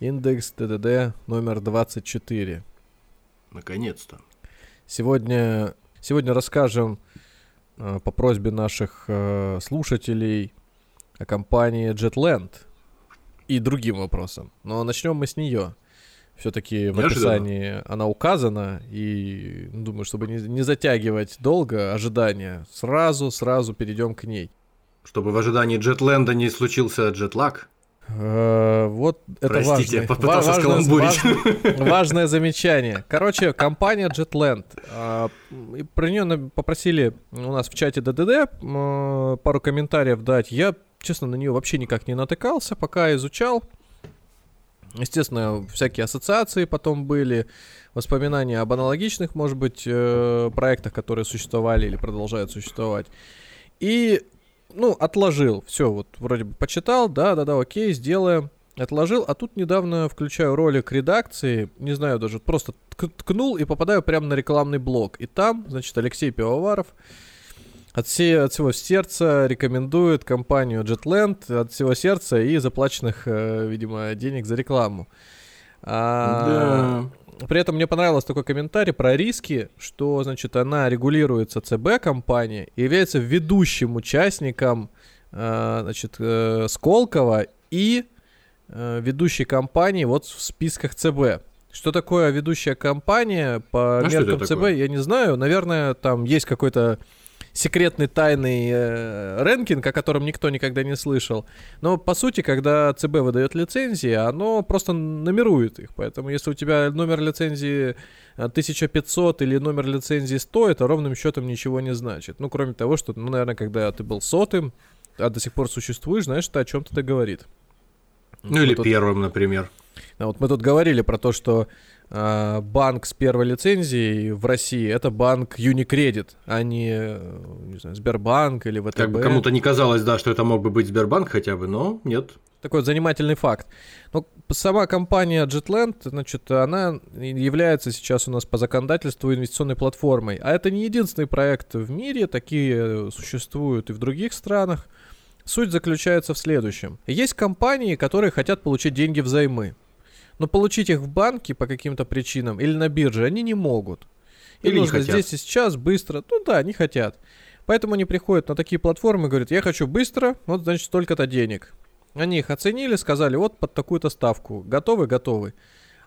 Индекс ДДД номер 24. Наконец-то. Сегодня, сегодня расскажем э, по просьбе наших э, слушателей о компании Jetland и другим вопросам. Но начнем мы с нее. Все-таки в описании она указана, и ну, думаю, чтобы не, не затягивать долго ожидания, сразу, сразу перейдем к ней. Чтобы в ожидании джетленда не случился джетлаг. Э, Вот это Простите, важное, попытался ва- важное- скаламбурить. важное- замечание. Короче, компания Jetland. а, Про нее попросили у нас в чате ДДД м, пару комментариев дать. Я, честно, на нее вообще никак не натыкался, пока изучал. Естественно, всякие ассоциации потом были, воспоминания об аналогичных, может быть, э, проектах, которые существовали или продолжают существовать. И, ну, отложил. Все, вот вроде бы почитал, да-да-да, окей, сделаем. Отложил, а тут недавно включаю ролик редакции, не знаю даже, просто тк- ткнул и попадаю прямо на рекламный блок. И там, значит, Алексей Пивоваров от, все, от всего сердца рекомендует компанию Jetland от всего сердца и заплаченных, э, видимо, денег за рекламу. А, При этом мне понравился такой комментарий про риски, что, значит, она регулируется ЦБ компания и является ведущим участником, э, значит, э, Сколково и э, ведущей компании вот в списках ЦБ. Что такое ведущая компания по А меркам ЦБ, такое? я не знаю. Наверное, там есть какой-то секретный тайный э, рэнкинг, о котором никто никогда не слышал. Но по сути, когда ЦБ выдает лицензии, оно просто нумерует их. Поэтому если у тебя номер лицензии э, 1500 или номер лицензии 100, это ровным счетом ничего не значит. Ну, кроме того, что, ну, наверное, когда ты был сотым, а до сих пор существуешь, знаешь, это о чем-то говорит. Ну или Мы тут- первым, например. а вот мы тут говорили про то, что банк с первой лицензией в России это банк Unicredit, а не, э, не знаю, Сбербанк или ВТБ. Как бы кому-то не казалось, да, что это мог бы быть Сбербанк хотя бы, но нет. Такой вот занимательный факт. Ну, сама компания Jetland, значит, она является сейчас у нас по законодательству инвестиционной платформой. А это не единственный проект в мире, такие существуют и в других странах. Суть заключается в следующем. Есть компании, которые хотят получить деньги взаймы. Но получить их в банке по каким-то причинам или на бирже они не могут. Им Или не нужно хотят. здесь и сейчас, быстро. Ну да, не хотят. Поэтому они приходят на такие платформы и говорят, я хочу быстро, вот значит столько-то денег. Они их оценили, сказали, вот под такую-то ставку. Готовы? Готовы.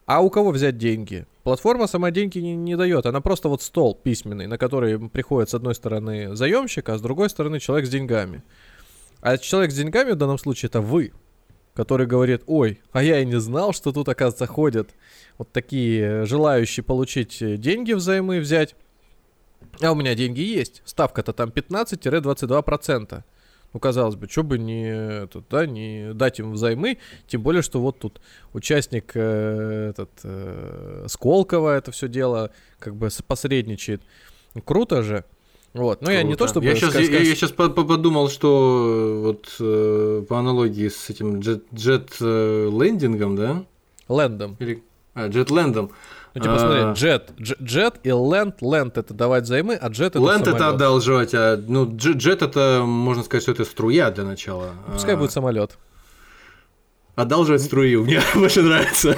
А у кого взять деньги? Платформа сама деньги не, не дает. Она просто вот стол письменный, на который приходит с одной стороны заемщик, а с другой стороны человек с деньгами. А человек с деньгами в данном случае это вы, который говорит, ой, а я и не знал, что тут, оказывается, ходят вот такие желающие получить э, деньги взаймы взять. А у меня деньги есть. Ставка-то там 15-22%. Ну, казалось бы, что бы не, этот, да, не дать им взаймы, тем более, что вот тут участник э, этот, э, Сколково это все дело как бы посредничает. Круто же. Вот, ну я не то чтобы... Я сейчас, ска- ска- сейчас подумал, что вот э, по аналогии с этим джет, джет э, лендингом, да? Лэндом. Или а, джетлендом. Ну, типа, А. смотри, джет, дж- джет и ленд, ленд это давать взаймы, а джет это Ленд это самолет. одалживать, а ну, дж- джет это, можно сказать, что это струя для начала. Пускай А, будет самолет. Одалживать струю, мне больше нравится.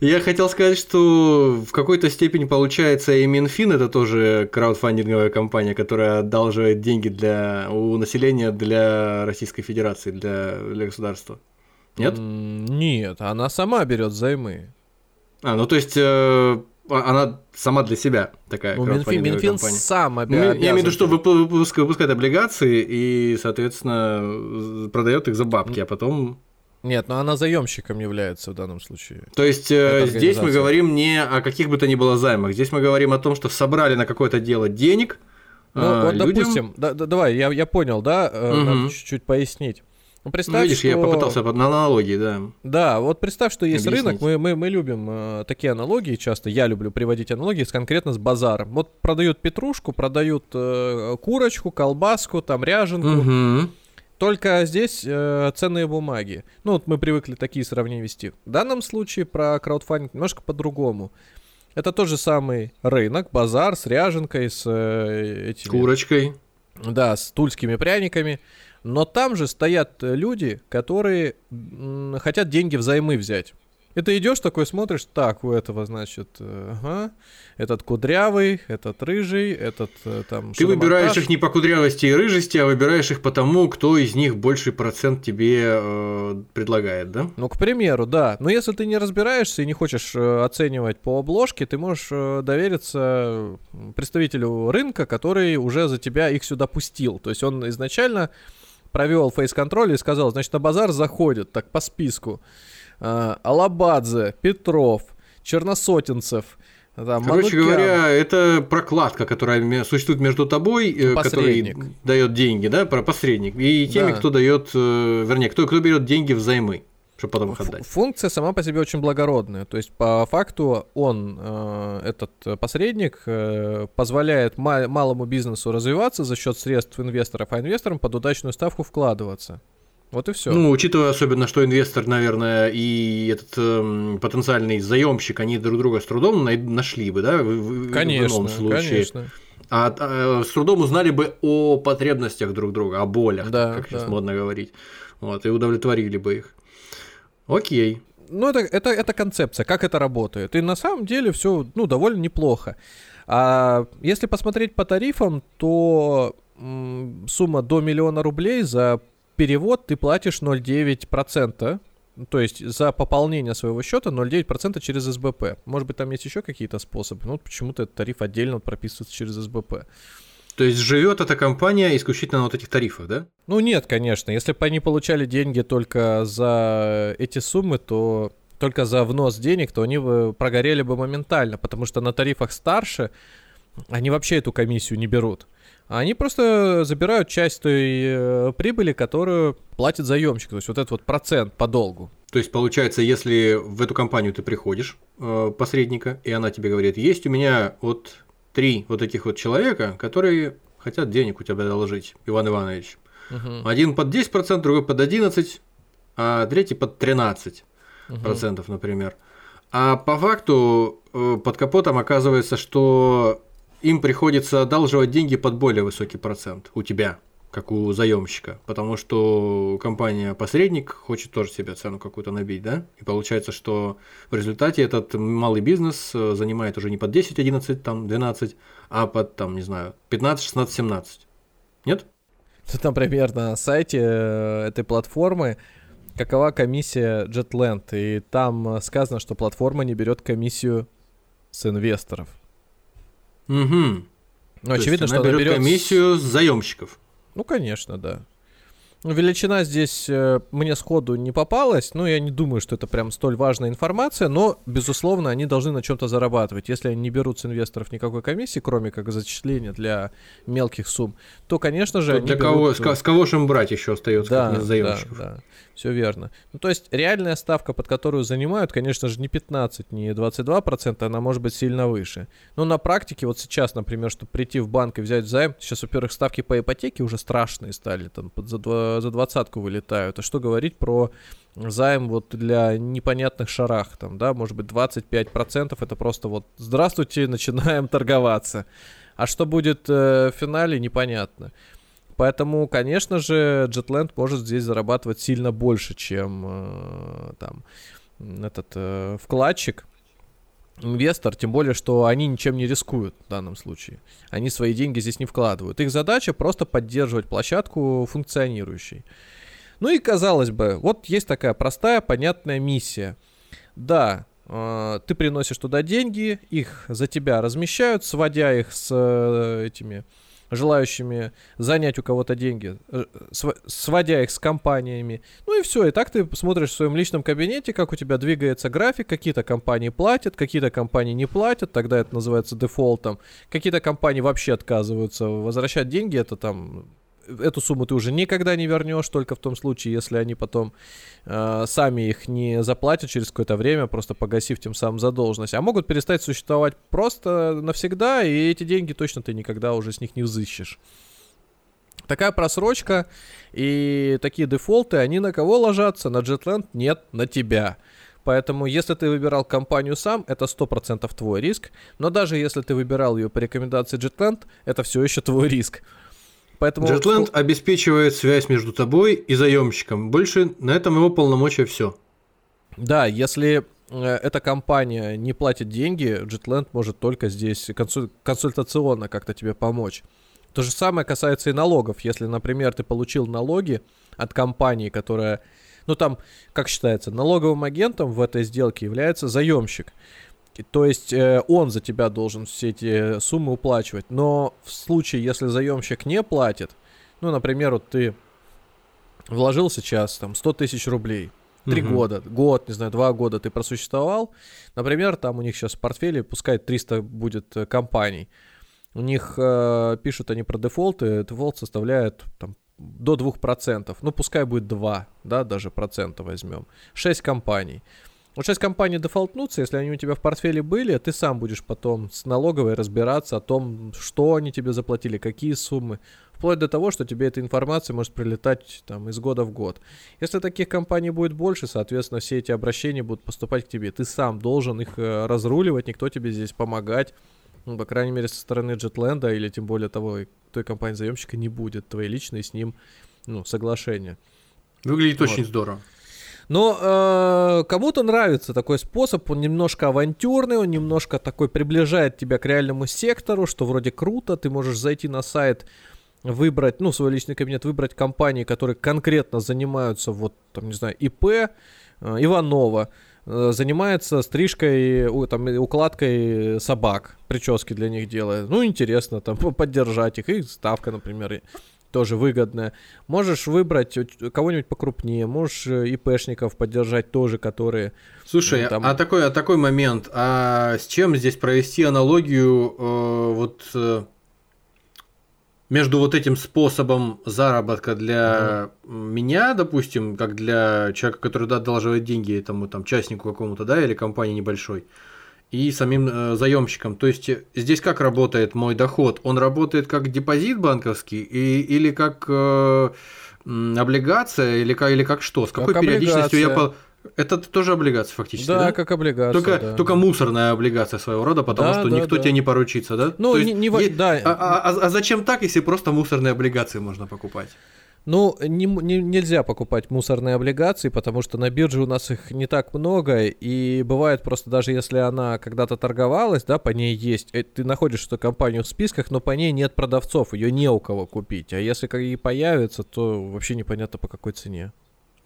Я хотел сказать, что в какой-то степени получается и Минфин это тоже краудфандинговая компания, которая одалживает деньги для, у населения для Российской Федерации, для, для государства. Нет? Нет, она сама берет взаймы. А, ну то есть э, а- она сама для себя такая Ну, Минфин, Минфин компания. сам Ну, обя- я имею в виду, что тебе. выпу- выпуск- выпускает облигации и, соответственно, продает их за бабки, а потом Нет, но она заемщиком является в данном случае. То есть э, здесь мы говорим не о каких бы то ни было займах, здесь мы говорим о том, что собрали на какое-то дело денег. Ну, а, вот, людям- допустим, да, да, давай, я, я понял, да, э, Мгм. надо чуть-чуть пояснить. Ну, Ну, представь, видишь, я что- попытался под- на аналогии, да. Да, вот представь, что есть Объяснить. рынок, мы, мы, мы любим э, такие аналогии часто, я люблю приводить аналогии с, конкретно с базаром. Вот продают петрушку, продают э, курочку, колбаску, там ряженку, Мгм. Только здесь э, ценные бумаги. Ну вот мы привыкли такие сравнения вести. В данном случае про краудфандинг немножко по-другому. Это тот же самый рынок, базар с ряженкой, с э, этими... Курочкой. Да, с тульскими пряниками. Но там же стоят люди, которые м, хотят деньги взаймы взять. И ты идешь такой, смотришь, так, у этого, значит, э, ага, этот кудрявый, этот рыжий, этот э, там... Ты выбираешь их не по кудрявости и рыжести, а выбираешь их по тому, кто из них больший процент тебе э, предлагает, да? Ну, к примеру, да. Но если ты не разбираешься и не хочешь э, оценивать по обложке, ты можешь довериться представителю рынка, который уже за тебя их сюда пустил. То есть он изначально провел фейс-контроль и сказал, значит, на базар заходят, так по списку. А, Алабадзе, Петров, Черносотенцев, там, Короче Манукян. говоря, это прокладка, которая существует между тобой, э, который Посредник. дает деньги, да, про посредник, и теми, Да. кто дает, э, вернее, кто, кто берет деньги взаймы, чтобы потом их отдать. Функция сама по себе очень благородная. То есть, по факту, он, э, этот э, посредник, э, позволяет ма- малому бизнесу развиваться за счет средств инвесторов, а инвесторам под удачную ставку вкладываться. Вот и все. Ну, учитывая особенно, что инвестор, наверное, и этот эм, потенциальный заемщик, они друг друга с трудом нашли бы, да, в, в- в конечно, ином случае. конечно. А э, с трудом узнали бы о потребностях друг друга, о болях, Да, как сейчас да. модно говорить. Вот, и удовлетворили бы их. Окей. Ну, это, это, это концепция, как это работает. И на самом деле все, ну, довольно неплохо. А если посмотреть по тарифам, то сумма до миллиона рублей за перевод ты платишь 0,9%. То есть за пополнение своего счета 0,9% через СБП. Может быть, там есть еще какие-то способы. Ну, вот почему-то этот тариф отдельно прописывается через СБП. То есть живет эта компания исключительно на вот этих тарифах, да? Ну нет, конечно. Если бы они получали деньги только за эти суммы, то только за внос денег, то они бы прогорели бы моментально, потому что на тарифах старше они вообще эту комиссию не берут. Они просто забирают часть той э, прибыли, которую платит заемщик. То есть вот этот вот процент по долгу. То есть, получается, если в эту компанию ты приходишь, э, посредника, и она тебе говорит, есть у меня вот три вот таких вот человека, которые хотят денег у тебя доложить, Иван Иванович. Мгм. Один под 10%, другой под 11%, а третий под 13%, Мгм. процентов, например. А по факту э, под капотом оказывается, что им приходится одалживать деньги под более высокий процент у тебя, как у заемщика, потому что компания-посредник хочет тоже себе цену какую-то набить, да? И получается, что в результате этот малый бизнес э, занимает уже не под 10, 11, там 12, а под, там, не знаю, 15, 16, 17. Нет? Тут, например, на сайте э, этой платформы какова комиссия JetLand, и там э, сказано, что платформа не берет комиссию с инвесторов. Угу. Ну, очевидно, что она берет... комиссию с заемщиков. Ну, конечно, да. Ну, Величина здесь э, мне сходу не попалась, но я не думаю, что это прям столь важная информация, но, безусловно, они должны на чем-то зарабатывать. Если они не берут с инвесторов никакой комиссии, кроме как зачисления для мелких сумм, то, конечно же, То они для кого, берут, с, с кого же им брать еще остается, да, как с да, заемщиков? да, все верно. Ну, то есть реальная ставка, под которую занимают, конечно же, не 15, не 22%, она может быть сильно выше. Но на практике, вот сейчас, например, чтобы прийти в банк и взять займ, сейчас, во-первых, ставки по ипотеке уже страшные стали, там под за, за двадцатку вылетают. А что говорить про займ вот для непонятных шарах, там, да, может быть, 25% это просто вот здравствуйте, начинаем торговаться. А что будет э, в финале, непонятно. Поэтому, конечно же, Jetland может здесь зарабатывать сильно больше, чем э, там этот э, вкладчик, инвестор, тем более, что они ничем не рискуют в данном случае. Они свои деньги здесь не вкладывают. Их задача просто поддерживать площадку функционирующей. Ну и казалось бы, вот есть такая простая, понятная миссия. Да, э, ты приносишь туда деньги, их за тебя размещают, сводя их с э, этими желающими занять у кого-то деньги, э, св- сводя их с компаниями. Ну и все, и так ты смотришь в своем личном кабинете, как у тебя двигается график, какие-то компании платят, какие-то компании не платят, тогда это называется дефолтом. Какие-то компании вообще отказываются возвращать деньги, это там эту сумму ты уже никогда не вернешь, только в том случае, если они потом э, сами их не заплатят через какое-то время, просто погасив тем самым задолженность. А могут перестать существовать просто навсегда, и эти деньги точно ты никогда уже с них не взыщешь. Такая просрочка и такие дефолты, они на кого ложатся? На Jetland? Нет, на тебя. Поэтому, если ты выбирал компанию сам, это 100% твой риск. Но даже если ты выбирал ее по рекомендации Jetland, это все еще твой риск. Поэтому... Jetland обеспечивает связь между тобой и заемщиком. Больше на этом его полномочия все. Да, если э, эта компания не платит деньги, Jetland может только здесь консуль... консультационно как-то тебе помочь. То же самое касается и налогов. Если, например, ты получил налоги от компании, которая ну там, как считается, налоговым агентом в этой сделке является заемщик. То есть э, он за тебя должен все эти суммы уплачивать. Но в случае, если заемщик не платит, ну, например, вот ты вложил сейчас там 100 тысяч рублей, три угу. года, год, не знаю, два года ты просуществовал, например, там у них сейчас в портфеле, пускай 300 будет э, компаний, у них э, пишут они про дефолты, дефолт составляет там до 2%, ну пускай будет 2, да, даже процента возьмем, 6 компаний. Вот 6 компаний дефолтнутся, если они у тебя в портфеле были, ты сам будешь потом с налоговой разбираться о том, что они тебе заплатили, какие суммы, вплоть до того, что тебе эта информация может прилетать там из года в год. Если таких компаний будет больше, соответственно, все эти обращения будут поступать к тебе. Ты сам должен их э, разруливать, никто тебе здесь помогать ну, по крайней мере, со стороны Джетленда или тем более того, той компании-заемщика не будет твоей личной с ним ну, соглашения. Выглядит вот. очень здорово. Но э, кому-то нравится такой способ, он немножко авантюрный, он немножко такой приближает тебя к реальному сектору, что вроде круто, ты можешь зайти на сайт, выбрать, ну, свой личный кабинет, выбрать компании, которые конкретно занимаются, вот, там, не знаю, ИП, э, Иванова, Э, занимается стрижкой, там, укладкой собак, прически для них делает. Ну, интересно, там, поддержать их, и ставка, например, тоже выгодная. Можешь выбрать кого-нибудь покрупнее, можешь э, ИПшников поддержать тоже, которые... Слушай, там... а, такой, а такой момент, а с чем здесь провести аналогию э, вот... Э между вот этим способом заработка для mm-hmm. меня, допустим, как для человека, который да, одалживает деньги этому там частнику какому-то, да, или компании небольшой, и самим э, заемщикам. То есть э, здесь как работает мой доход? Он работает как депозит банковский и, или как э, облигация, или как, или как что? С какой как периодичностью облигация. я это тоже облигация фактически, да? Да, как облигация. Только, да. только мусорная облигация своего рода, потому да, что да, никто да. тебе не поручится, да? Ну, То не, не, есть, да. А, а, а, а зачем так, если просто мусорные облигации можно покупать? Ну, не, не, нельзя покупать мусорные облигации, потому что на бирже у нас их не так много, и бывает просто даже если она когда-то торговалась, да, по ней есть, э, ты находишь эту компанию в списках, но по ней нет продавцов, ее не у кого купить, а если и появится, то вообще непонятно по какой цене.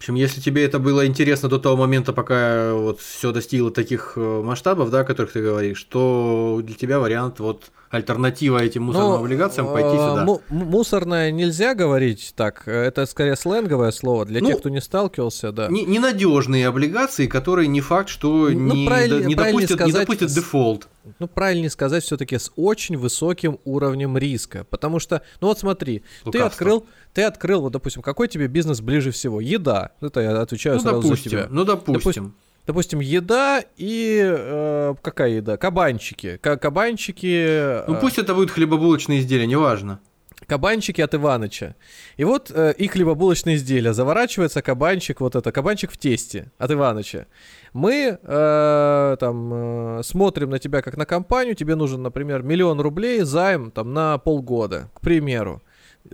В общем, если тебе это было интересно до того момента, пока вот все достигло таких э, масштабов, да, о которых ты говоришь, то для тебя вариант вот альтернатива этим мусорным Но, ну, облигациям пойти э, сюда. мусорная нельзя говорить так, это скорее сленговое слово для ну, тех, кто не сталкивался, да. Не, ненадежные облигации, которые не факт, что ну, не, правиль, не, допустят, сказать, не допустят дефолт. Ну, правильнее сказать все-таки с очень высоким уровнем риска, потому что, ну вот смотри, Лукавство. ты открыл, ты открыл, вот, допустим, какой тебе бизнес ближе всего? Еда. Это я отвечаю ну, сразу допустим, за тебя. Ну, допустим. допустим Допустим, еда и э, какая еда? Кабанчики. К- кабанчики. Э, ну пусть это будут хлебобулочные изделия, неважно. Кабанчики от Иваныча. И вот э, их хлебобулочные изделия. Заворачивается кабанчик, вот это, кабанчик в тесте от Иваныча. Мы э, там э, смотрим на тебя как на компанию, тебе нужен, например, миллион рублей займ там на полгода, к примеру.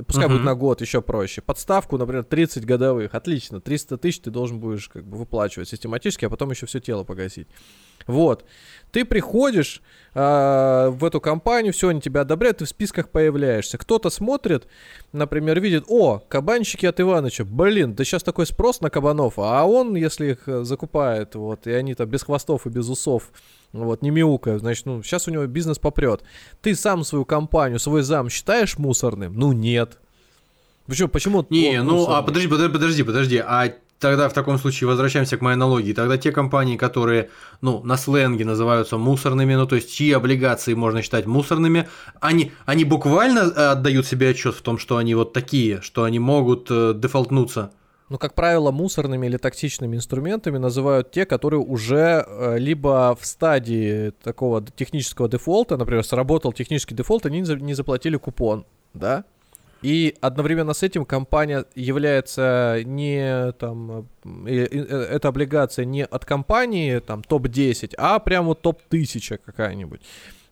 Пускай uh-huh. будет на год еще проще. Подставку, например, 30 годовых. Отлично. 300 тысяч ты должен будешь как бы выплачивать систематически, а потом еще все тело погасить. Вот. Ты приходишь э, в эту компанию, все, они тебя одобряют, ты в списках появляешься. Кто-то смотрит, например, видит, о, кабанчики от Иваныча, блин, да сейчас такой спрос на кабанов, а он, если их э, закупает, вот, и они там без хвостов и без усов, вот, не мяукают, значит, ну, сейчас у него бизнес попрет. Ты сам свою компанию, свой зам считаешь мусорным? Ну, нет. Почему? Почему? Не, ну, а подожди, подожди, подожди, подожди, а тогда в таком случае возвращаемся к моей аналогии. Тогда те компании, которые, ну, на сленге называются мусорными, ну, то есть чьи облигации можно считать мусорными, они, они буквально э, отдают себе отчет в том, что они вот такие, что они могут э, дефолтнуться. Ну, как правило, мусорными или токсичными инструментами называют те, которые уже э, либо в стадии такого технического дефолта, например, сработал технический дефолт, они не заплатили купон, да? И одновременно с этим компания является не там, э, э, эта облигация не от компании там топ-10, а прямо топ-1000 какая-нибудь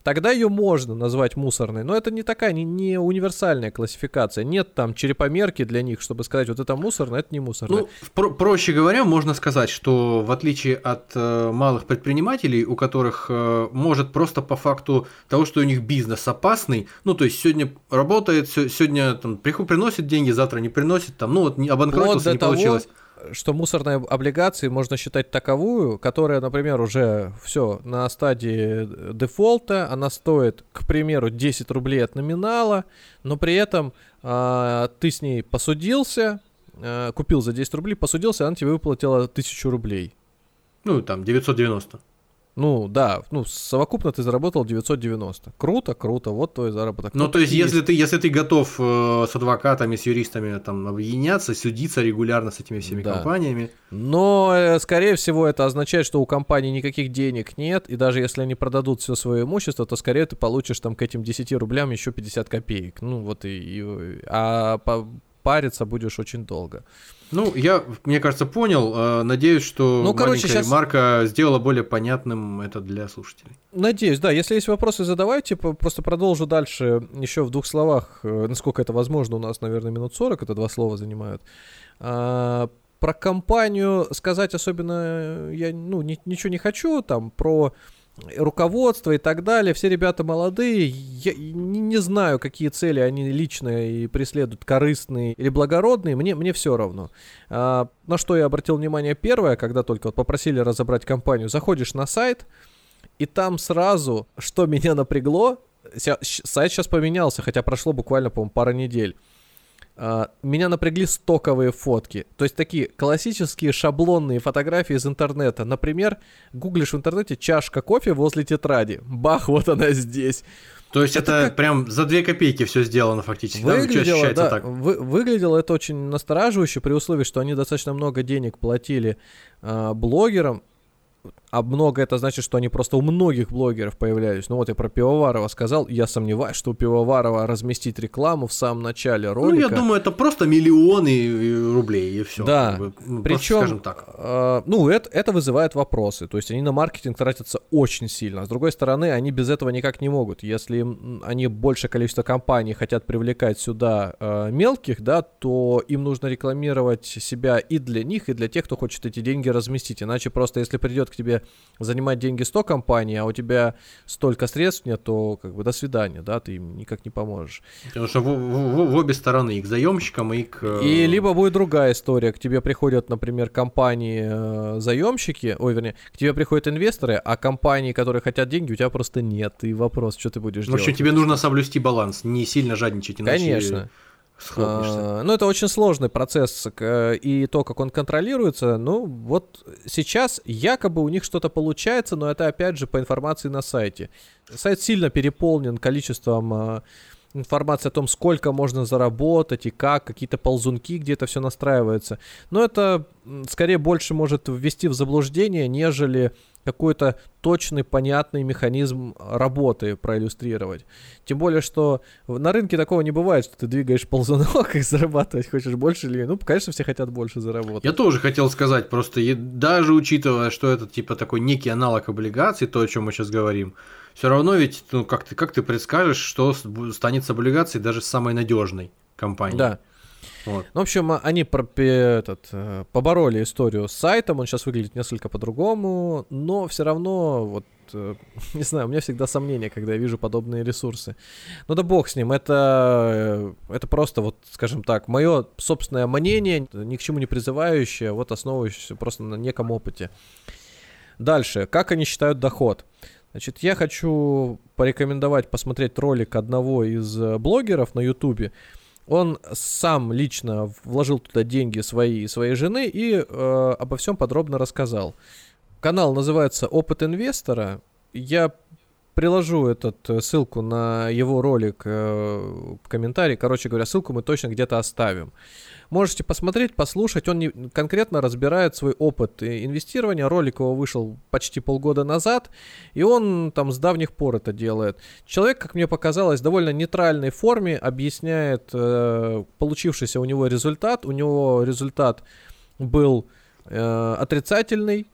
тогда ее можно назвать мусорной. Но это не такая, не, не универсальная классификация. Нет там черепомерки для них, чтобы сказать, вот это мусорно, это не мусорно. Ну, про- проще говоря, можно сказать, что в отличие от э, малых предпринимателей, у которых э, может просто по факту того, что у них бизнес опасный, ну, то есть сегодня работает, сегодня там, приносит деньги, завтра не приносит, там, ну, вот обанкротился, не того, получилось что мусорные облигации можно считать таковую, которая, например, уже все на стадии дефолта, она стоит, к примеру, 10 рублей от номинала, но при этом э, ты с ней посудился, э, купил за 10 рублей, посудился, она тебе выплатила 1000 рублей. Ну, там, 990. Ну, да, ну, совокупно ты заработал 990. Круто, круто, вот твой заработок. Ну, то есть, если ты, если ты готов э, с адвокатами, с юристами там объединяться, судиться регулярно с этими всеми да. компаниями. Но, э, скорее всего, это означает, что у компании никаких денег нет, и даже если они продадут все свое имущество, то скорее ты получишь там к этим 10 рублям еще 50 копеек. Ну, вот и... и а по, париться будешь очень долго. Ну, я, мне кажется, понял. Э, надеюсь, что ну, короче, сейчас... Марка сделала более понятным это для слушателей. Надеюсь, да. Если есть вопросы, задавайте. Просто продолжу дальше еще в двух словах, э, насколько это возможно. У нас, наверное, минут 40 это два слова занимают. А, про компанию сказать особенно я ну, ни, ничего не хочу. Там про руководство и так далее. Все ребята молодые. Я не, не знаю, какие цели они лично и преследуют, корыстные или благородные. Мне, мне все равно. А, на что я обратил внимание первое, когда только вот попросили разобрать компанию. Заходишь на сайт, и там сразу, что меня напрягло, сайт сейчас поменялся, хотя прошло буквально, по-моему, пара недель. Uh, меня напрягли стоковые фотки. То есть такие классические шаблонные фотографии из интернета. Например, гуглишь в интернете чашка кофе возле тетради. Бах, вот она здесь. То есть это, это как... прям за две копейки все сделано фактически. Выглядело, да, так. Вы, выглядело это очень настораживающе при условии, что они достаточно много денег платили э, блогерам а много это значит, что они просто у многих блогеров появлялись. Ну вот я про Пивоварова сказал, я сомневаюсь, что у Пивоварова разместить рекламу в самом начале ролика. Ну я думаю, это просто миллионы рублей и все. Да, ну, причем, скажем так. Э, ну это, это вызывает вопросы, то есть они на маркетинг тратятся очень сильно. С другой стороны, они без этого никак не могут. Если они большее количество компаний хотят привлекать сюда э, мелких, да, то им нужно рекламировать себя и для них, и для тех, кто хочет эти деньги разместить. Иначе просто если придет к тебе занимать деньги 100 компаний, а у тебя столько средств нет, то как бы до свидания, да, ты им никак не поможешь. Потому что в, в, в обе стороны, и к заемщикам, и к... И либо будет другая история, к тебе приходят, например, компании э, заемщики, ой, вернее, к тебе приходят инвесторы, а компании, которые хотят деньги, у тебя просто нет, и вопрос, что ты будешь делать. В общем, тебе нужно соблюсти баланс, не сильно жадничать, иначе... Конечно. А, ну, это очень сложный процесс, и то, как он контролируется, ну, вот сейчас якобы у них что-то получается, но это, опять же, по информации на сайте. Сайт сильно переполнен количеством информации о том, сколько можно заработать и как, какие-то ползунки, где это все настраивается. Но это скорее больше может ввести в заблуждение, нежели какой-то точный, понятный механизм работы проиллюстрировать. Тем более, что на рынке такого не бывает, что ты двигаешь ползунок и зарабатывать хочешь больше или... Ну, конечно, все хотят больше заработать. Я тоже хотел сказать, просто даже учитывая, что это типа такой некий аналог облигаций, то, о чем мы сейчас говорим, все равно ведь, ну, как ты, как ты предскажешь, что станет с облигацией даже самой надежной компанией. Да. Вот. Ну, в общем, они про, этот, э, побороли историю с сайтом, он сейчас выглядит несколько по-другому, но все равно, вот, э, не знаю, у меня всегда сомнения, когда я вижу подобные ресурсы. Ну да бог с ним, это, э, это просто, вот, скажем так, мое собственное мнение, ни к чему не призывающее, вот основывающееся просто на неком опыте. Дальше, как они считают доход? Значит, я хочу порекомендовать посмотреть ролик одного из блогеров на ютубе, он сам лично вложил туда деньги свои и своей жены и э, обо всем подробно рассказал. Канал называется «Опыт инвестора». Я приложу этот э, ссылку на его ролик э, в комментарии. Короче говоря, ссылку мы точно где-то оставим. Можете посмотреть, послушать. Он не, конкретно разбирает свой опыт инвестирования. Ролик его вышел почти полгода назад, и он там с давних пор это делает. Человек, как мне показалось, в довольно нейтральной форме объясняет э, получившийся у него результат. У него результат был э, отрицательный,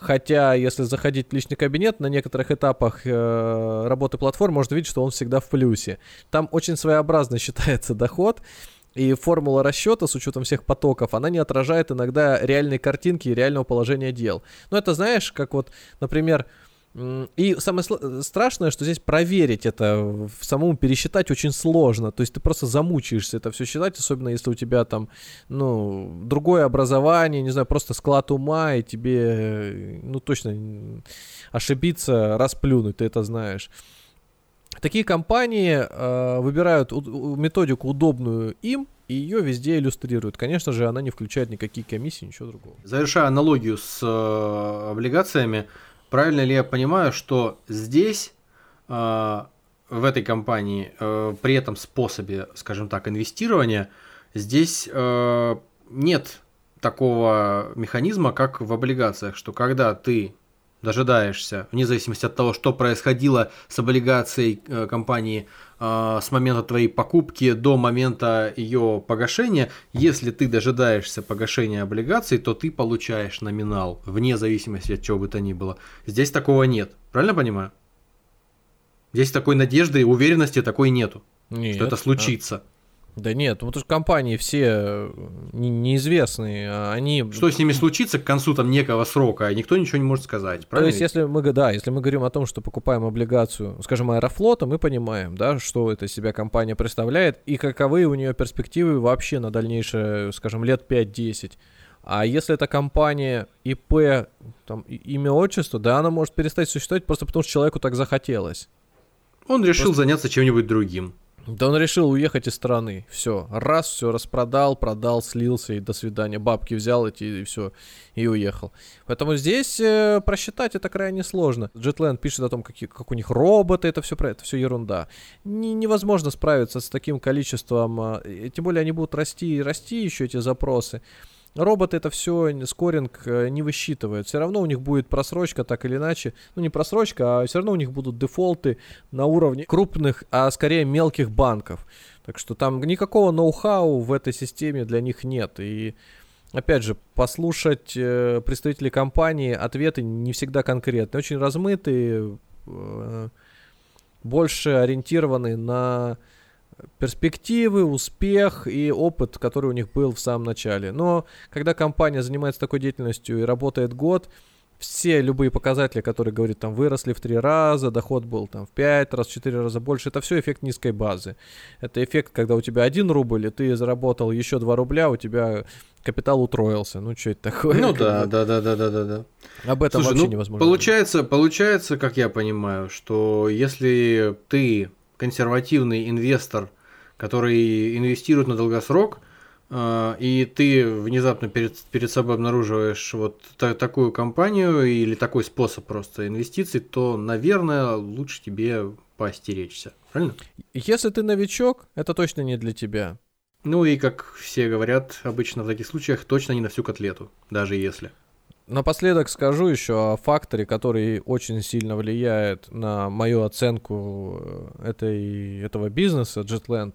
Хотя, если заходить в личный кабинет, на некоторых этапах э, работы платформ можно видеть, что он всегда в плюсе. Там очень своеобразно считается доход. И формула расчета с учетом всех потоков, она не отражает иногда реальной картинки и реального положения дел. Но это знаешь, как вот, например, и самое страшное, что здесь проверить это, самому пересчитать очень сложно. То есть ты просто замучаешься это все считать, особенно если у тебя там, ну, другое образование, не знаю, просто склад ума, и тебе, ну, точно ошибиться, расплюнуть, ты это знаешь. Такие компании э, выбирают у, методику удобную им, и ее везде иллюстрируют. Конечно же, она не включает никакие комиссии, ничего другого. Завершая аналогию с э, облигациями, правильно ли я понимаю, что здесь, э, в этой компании, э, при этом способе, скажем так, инвестирования, здесь э, нет такого механизма, как в облигациях, что когда ты дожидаешься, вне зависимости от того, что происходило с облигацией э, компании э, с момента твоей покупки до момента ее погашения, если ты дожидаешься погашения облигаций, то ты получаешь номинал, вне зависимости от чего бы то ни было. Здесь такого нет. Правильно понимаю? Здесь такой надежды и уверенности такой нету, нет, что это случится. А... Да нет, ну потому что компании все э, неизвестные, а они... Что с ними случится к концу там некого срока, никто ничего не может сказать, правильно? То есть, если мы, да, если мы говорим о том, что покупаем облигацию, скажем, Аэрофлота, мы понимаем, да, что это себя компания представляет и каковы у нее перспективы вообще на дальнейшее, скажем, лет 5-10. А если это компания ИП, там, имя, отчество, да, она может перестать существовать просто потому, что человеку так захотелось. Он решил просто... заняться чем-нибудь другим. Да он решил уехать из страны. Все. Раз, все распродал, продал, слился и до свидания. Бабки взял эти и все. И уехал. Поэтому здесь э, просчитать это крайне сложно. Jetland пишет о том, как, как у них роботы, это все про это все ерунда. Не, невозможно справиться с таким количеством. Э, тем более они будут расти и расти еще эти запросы. Роботы это все скоринг э, не высчитывает. Все равно у них будет просрочка так или иначе. Ну не просрочка, а все равно у них будут дефолты на уровне крупных, а скорее мелких банков. Так что там никакого ноу-хау в этой системе для них нет. И опять же, послушать э, представителей компании, ответы не всегда конкретные, очень размытые, э, больше ориентированы на перспективы, успех и опыт, который у них был в самом начале. Но когда компания занимается такой деятельностью и работает год, все любые показатели, которые говорят, там выросли в три раза, доход был там в пять раз, в четыре раза больше, это все эффект низкой базы. Это эффект, когда у тебя один рубль, и ты заработал еще два рубля, у тебя капитал утроился. Ну, что это такое? Ну да, да, да, да, да, да, да. Об этом Слушай, вообще ну, невозможно. Получается, говорить. получается, как я понимаю, что если ты консервативный инвестор, который инвестирует на долгосрок, э, и ты внезапно перед, перед собой обнаруживаешь вот та, такую компанию или такой способ просто инвестиций, то, наверное, лучше тебе поостеречься. Правильно? Если ты новичок, это точно не для тебя. Ну и, как все говорят обычно в таких случаях, точно не на всю котлету, даже если. Напоследок скажу еще о факторе, который очень сильно влияет на мою оценку э, этой, этого бизнеса Jetland.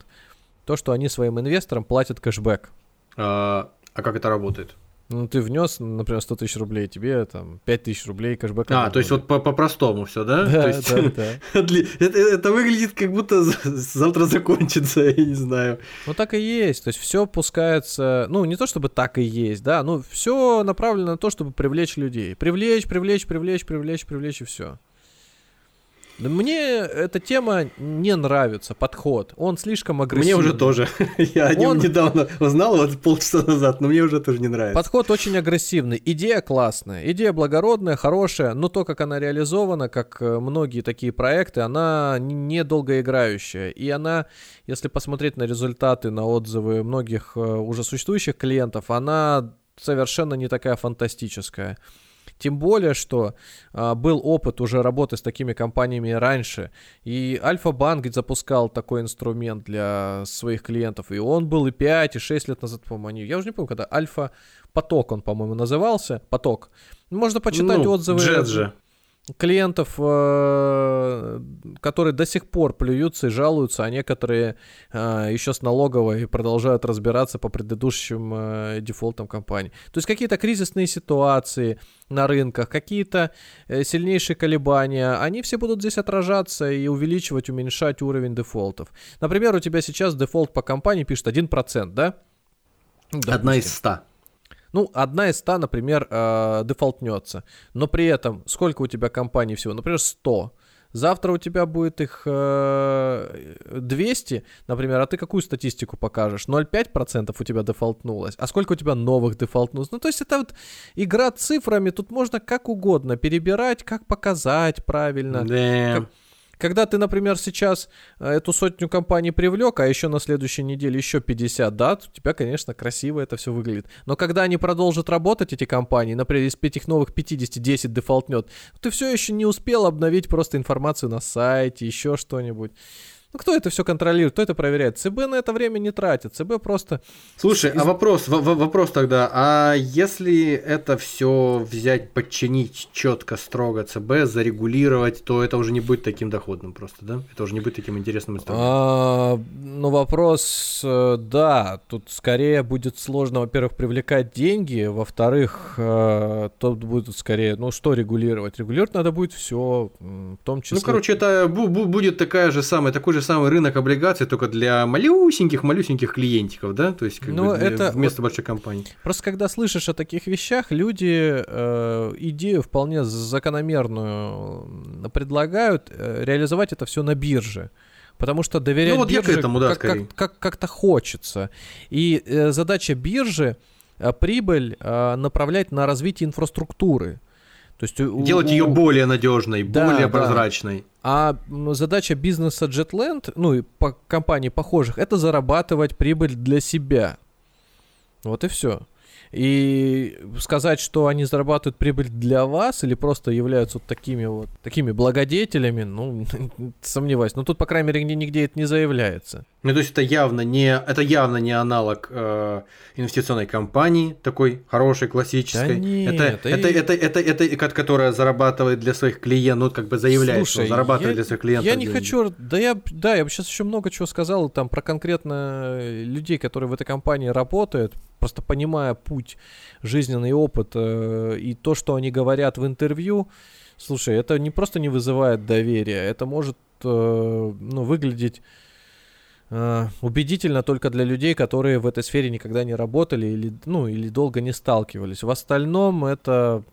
То, что они своим инвесторам платят кэшбэк. А, а как это работает? Ну, ты внес, например, 100 тысяч рублей, тебе там 5 тысяч рублей кэшбэк. А, то есть вот по-простому все, да? Да, есть, да, да. это, это выглядит как будто завтра закончится, я не знаю. Ну, так и есть. То есть все пускается, ну, не то чтобы так и есть, да, ну, все направлено на то, чтобы привлечь людей. Привлечь, привлечь, привлечь, привлечь, привлечь и все. Мне эта тема не нравится, подход. Он слишком агрессивный. Мне уже тоже. Я о нем Он- недавно узнал, вот полчаса назад, но мне уже тоже не нравится. Подход очень агрессивный. Идея классная, идея благородная, хорошая, но то, как она реализована, как э, многие такие проекты, она недолгоиграющая. И она, если посмотреть на результаты, на отзывы многих э, уже существующих клиентов, она совершенно не такая фантастическая. Тем более, что а, был опыт уже работы с такими компаниями раньше. И Альфа-банк запускал такой инструмент для своих клиентов. И он был и 5, и 6 лет назад, по-моему. Я уже не помню, когда Альфа-поток он, по-моему, назывался. Поток. Можно почитать Ну, отзывы Джет же. Клиентов, э, которые до сих пор плюются и жалуются, а некоторые э, еще с налоговой продолжают разбираться по предыдущим э, дефолтам компании. То есть какие-то кризисные ситуации на рынках, какие-то сильнейшие колебания, они все будут здесь отражаться и увеличивать, уменьшать уровень дефолтов. Например, у тебя сейчас дефолт по компании пишет 1%, да? Ну, Одна из допустим. ста. Ну, одна из 100, например, э, дефолтнется. Но при этом, сколько у тебя компаний всего? Например, 100. Завтра у тебя будет их э, 200, например, а ты какую статистику покажешь? 0,5% у тебя дефолтнулось. А сколько у тебя новых дефолтнулось? Ну, то есть это вот игра цифрами, тут можно как угодно перебирать, как показать правильно. Да. Как- Когда ты, например, сейчас э, эту сотню компаний привлек, а еще на следующей неделе еще 50, да, у тебя, конечно, красиво это все выглядит. Но когда они продолжат работать, эти компании, например, из этих новых 50 10 дефолтнет, ты все еще не успел обновить просто информацию на сайте, еще что-нибудь. Ну, кто это все контролирует, кто это проверяет? ЦБ на это время не тратит. ЦБ просто... Слушай, а вопрос, в- в- вопрос тогда, а если это все взять, подчинить четко, строго ЦБ, зарегулировать, то это уже не будет таким доходным просто, да? Это уже не будет таким интересным инструментом. А, ну, вопрос, э, да, тут скорее будет сложно, во-первых, привлекать деньги, во-вторых, э, тут будет скорее, ну, что регулировать? Регулировать надо будет все, в том числе... Ну, короче, это бу- бу- будет такая же самая, такой же самый рынок облигаций, только для малюсеньких-малюсеньких клиентиков, да? То есть, как Ну, бы для- это вместо большой компании. Просто когда слышишь о таких вещах, люди э, идею вполне закономерную предлагают э, реализовать это все на бирже. Потому что доверять Ну, вот я к бирже этому, да, как, скорее. как, как, то хочется. И э, задача биржи э, прибыль э, направлять на развитие инфраструктуры. То есть Делать у- ее более надежной, Да, более да. прозрачной. А задача бизнеса Jetland, ну и по компаний похожих, это зарабатывать прибыль для себя. Вот и все. И сказать, что они зарабатывают прибыль для вас или просто являются вот такими вот такими благодетелями, ну, сомневаюсь. Но тут, по крайней мере, нигде, нигде это не заявляется. Ну, то есть это явно не, это явно не аналог э, инвестиционной компании, такой хорошей, классической. Да нет, это, и- это, это, это, это, ко- которая зарабатывает для своих клиентов, ну, как бы заявляет, Слушай, что зарабатывает я- для своих клиентов. Я не деньги. хочу, да я, да, я бы сейчас еще много чего сказал там про конкретно людей, которые в этой компании работают, просто понимая путь, жизненный опыт э, и то, что они говорят в интервью. Слушай, это не просто не вызывает доверия, это может э, ну, выглядеть э, убедительно только для людей, которые в этой сфере никогда не работали или, ну, или долго не сталкивались. В остальном это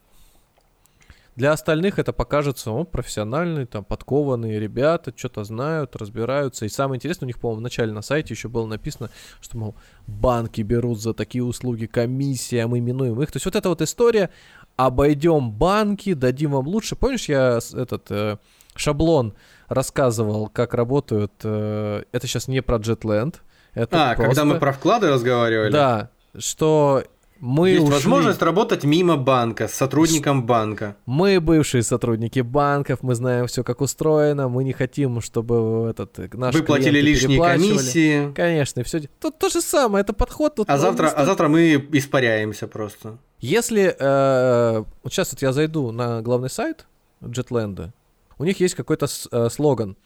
для остальных это покажется, о, профессиональные, там, подкованные ребята, что-то знают, разбираются. И самое интересное, у них, по-моему, в начале на сайте еще было написано, что, мол, банки берут за такие услуги комиссия, мы минуем их. То есть вот эта вот история, обойдем банки, дадим вам лучше. Помнишь, я этот э, шаблон рассказывал, как работают, э, это сейчас не про Jetland, это А, когда просто- мы про вклады разговаривали. Да, что мы Есть ушли- возможность работать мимо банка, с сотрудником банка. Мы бывшие сотрудники банков, мы знаем все, как устроено, мы не хотим, чтобы этот э, наши Вы платили лишние комиссии, Конечно, все. Тут то же самое, это подход. Тут а завтра, не а стоит- завтра мы испаряемся просто. Если э, вот сейчас вот я зайду на главный сайт Jetland, у них есть какой-то э, слоган.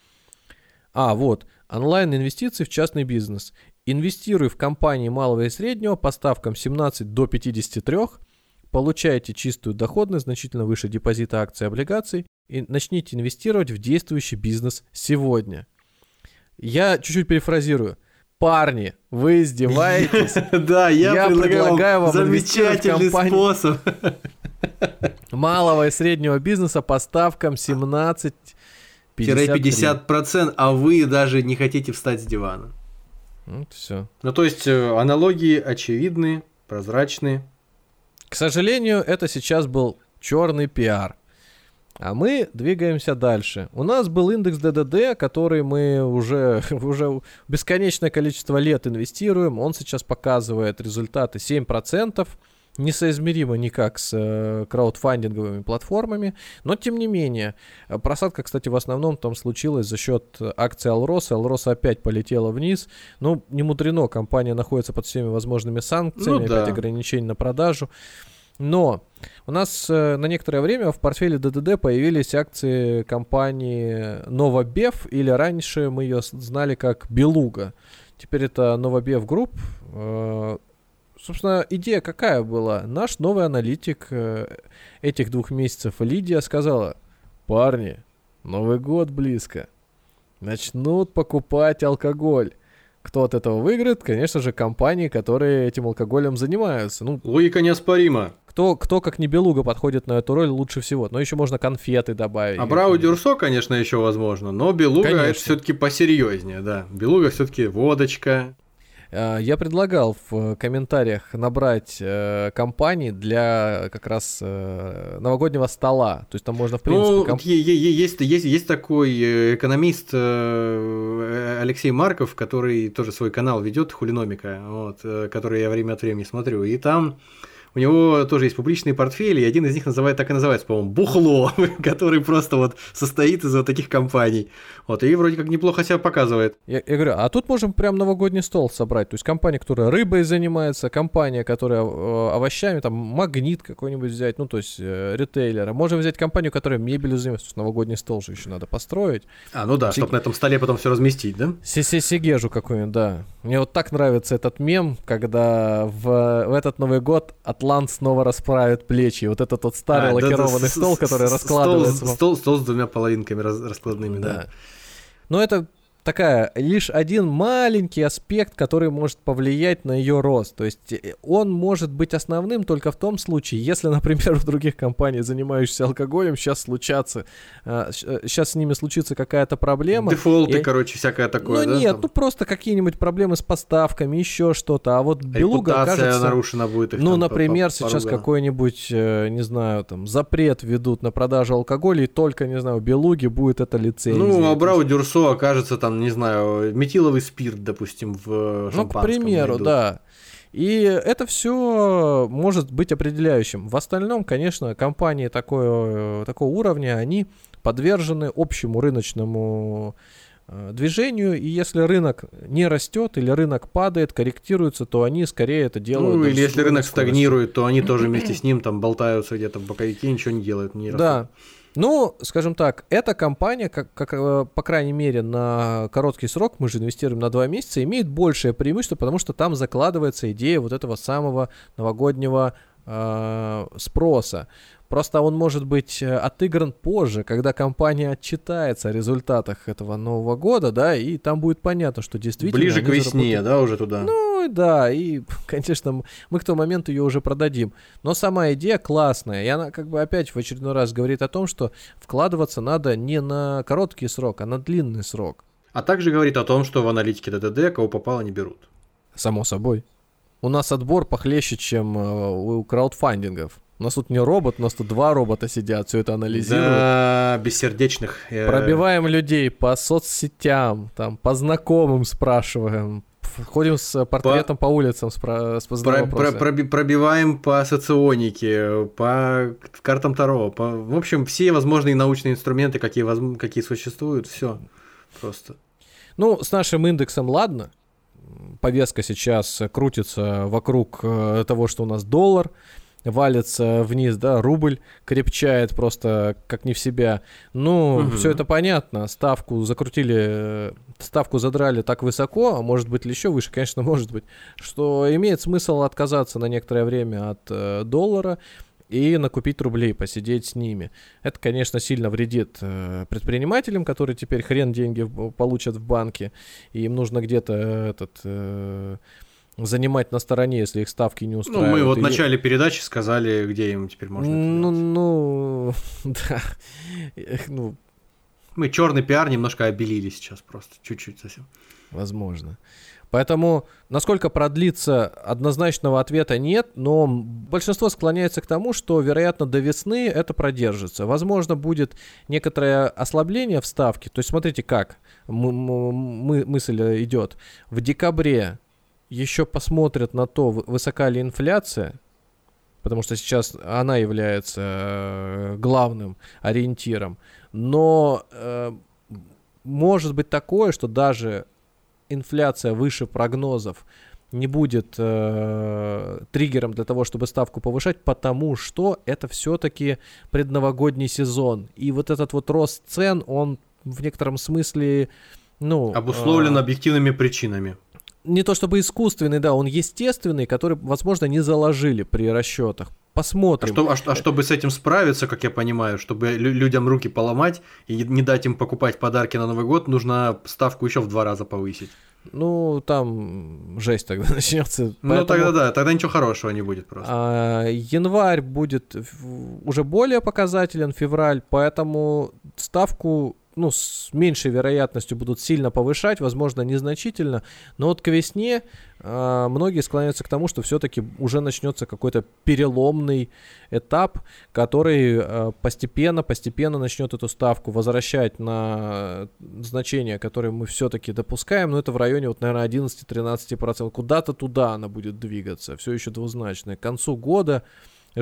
А, вот, онлайн-инвестиции в частный бизнес. Инвестируй в компании малого и среднего по ставкам 17 до 53, получайте чистую доходность значительно выше депозита акций и облигаций и начните инвестировать в действующий бизнес сегодня. Я чуть-чуть перефразирую. Парни, вы издеваетесь? Да, я, предлагаю, вам замечательный способ. малого и среднего бизнеса по ставкам 50%, а вы даже не хотите встать с дивана. Вот все. Ну, то есть, э, аналогии очевидны, прозрачны. К сожалению, это сейчас был черный пиар. А мы двигаемся дальше. У нас был индекс ДДД, который мы уже, уже бесконечное количество лет инвестируем. Он сейчас показывает результаты 7%. Несоизмеримо никак с э, краудфандинговыми платформами. Но тем не менее, э, просадка, кстати, в основном там случилась за счет акции Алроса. Алроса опять полетела вниз. Ну, не мудрено, компания находится под всеми возможными санкциями, Ну да. опять ограничений на продажу. Но у нас э, на некоторое время в портфеле ДДД появились акции компании Новобев, или раньше мы ее знали как Белуга. Теперь это Novabev Group. Э, Собственно, идея какая была? Наш новый аналитик э, этих двух месяцев, Лидия, сказала, парни, Новый год близко, начнут покупать алкоголь. Кто от этого выиграет? Конечно же, компании, которые этим алкоголем занимаются. Ну, Логика неоспорима. кто, кто как не Белуга подходит на эту роль лучше всего. Но еще можно конфеты добавить. Абрау-Дюрсо, конечно, еще возможно, но Белуга это Конечно. все-таки посерьезнее, да. Белуга все-таки водочка. А, Я предлагал в э, комментариях набрать э, компании для как раз э, новогоднего стола. То есть там можно, в принципе, Ну, комп- есть, есть, есть такой э, экономист э, Алексей Марков, который тоже свой канал ведет, Хулиномика, вот, э, который я время от времени смотрю. И там у него тоже есть публичные портфели, и один из них называет, так и называется, по-моему, бухло, который просто вот состоит из вот таких компаний. Вот, и вроде как неплохо себя показывает. Я, я говорю, а тут можем прям новогодний стол собрать. То есть компания, которая рыбой занимается, компания, которая э, овощами, там магнит какой-нибудь взять, ну то есть э, ритейлера. Можем взять компанию, которая мебелью занимается. То есть новогодний стол же еще надо построить. А, ну да, Сиг- чтобы на этом столе потом все разместить, да? Си-си-сигежу какую-нибудь, да. Мне вот так нравится этот мем, когда в, в этот Новый год Атлант снова расправит плечи. Вот этот вот старый А, да, да, лакированный с- стол, с- который раскладывается. Стол, стол, стол с двумя половинками раз- раскладными, да. Да. Но это такая лишь один маленький аспект, который может повлиять на ее рост. То есть э, он может быть основным только в том случае, если, например, у других компаний, занимающихся алкоголем, сейчас случатся, сейчас с ними случится какая-то проблема. Дефолты, И- короче, всякое такое, ну да? нет, там? ну просто какие-нибудь проблемы с поставками, еще что-то. А вот Белуга, Репутация кажется... нарушена будет. их Ну, там например, по- по- сейчас какой-нибудь, э, не знаю, там, запрет ведут на продажу алкоголя, и только, не знаю, Белуги будет эта лицензия. Ну, а Брау Дюрсо окажется там, не знаю, метиловый спирт, допустим, в э, Ну, к шампанском примеру, найдут. да. И это все может быть определяющим. В остальном, конечно, компании такое, такого уровня, они подвержены общему рыночному э, движению, и если рынок не растет или рынок падает, корректируется, то они скорее это делают. Ну, или если рынок стагнирует, то они тоже вместе с ним там болтаются где-то в боковике, ничего не делают, не Да. растут. Ну, скажем так, эта компания, как, как, э, по крайней мере, на короткий срок, мы же инвестируем на два месяца, имеет большее преимущество, потому что там закладывается идея вот этого самого новогоднего э, спроса. Просто он может быть э, отыгран позже, когда компания отчитается о результатах этого Нового года, да, и там будет понятно, что действительно... Ближе к весне, заработали- да, уже туда. ну да, и, конечно, мы к тому моменту ее уже продадим. Но сама идея классная, и она как бы опять в очередной раз говорит о том, что вкладываться надо не на короткий срок, а на длинный срок. А также говорит о том, что в аналитике ДДД кого попало не берут. Само собой. У нас отбор похлеще, чем э, у краудфандингов. У нас тут не робот, у нас тут два робота сидят, все это анализируют. Да, бессердечных. э, Пробиваем людей по соцсетям, там, по знакомым спрашиваем. Ходим с портретом по, улицам, спра- с Про- про- проби- пробиваем по соционике, по картам Таро, по, в общем, все возможные научные инструменты, какие, возм- какие существуют, все просто. Ну, с нашим индексом ладно. Повестка сейчас э, крутится вокруг э, того, что у нас доллар валится вниз, да, рубль крепчает просто как не в себя. Ну, Мгм. все это понятно. Ставку закрутили, э, ставку задрали так высоко, а может быть ли еще выше, конечно, может быть, что имеет смысл отказаться на некоторое время от э, доллара и накупить рублей, посидеть с ними. Это, конечно, сильно вредит э, предпринимателям, которые теперь хрен деньги получат в банке, и им нужно где-то э, этот занимать на стороне, если их ставки не Ну, устраивают. мы вот в начале передачи сказали, где им теперь можно Ну, ну, да. Ну, Мы черный пиар немножко обелили сейчас просто, чуть-чуть совсем. Возможно. Поэтому, насколько продлится, однозначного ответа нет, но большинство склоняется к тому, что, вероятно, до весны это продержится. Возможно, будет некоторое ослабление в ставке. То есть, смотрите, как мы, мы, мысль идет. В декабре еще посмотрят на то, высока ли инфляция, потому что сейчас она является э, главным ориентиром. Но э, может быть такое, что даже инфляция выше прогнозов не будет э, триггером для того, чтобы ставку повышать, потому что это все-таки предновогодний сезон. И вот этот вот рост цен, он в некотором смысле, ну... Обусловлен э, объективными причинами не то чтобы искусственный, да, он естественный, который, возможно, не заложили при расчетах. Посмотрим. А, что, а, а чтобы с этим справиться, как я понимаю, чтобы людям руки поломать и не дать им покупать подарки на Новый год, нужно ставку еще в два раза повысить. Ну, там жесть тогда начнется. Ну, Поэтому... тогда да, тогда ничего хорошего не будет просто. А, январь будет уже более показателен, февраль, поэтому ставку ну, с меньшей вероятностью будут сильно повышать, возможно, незначительно, но вот к весне э, многие склоняются к тому, что все-таки уже начнется какой-то переломный этап, который э, постепенно, постепенно начнет эту ставку возвращать на значения, которые мы все-таки допускаем, но это в районе, вот, наверное, 11-13%, куда-то туда она будет двигаться, все еще двузначное. К концу года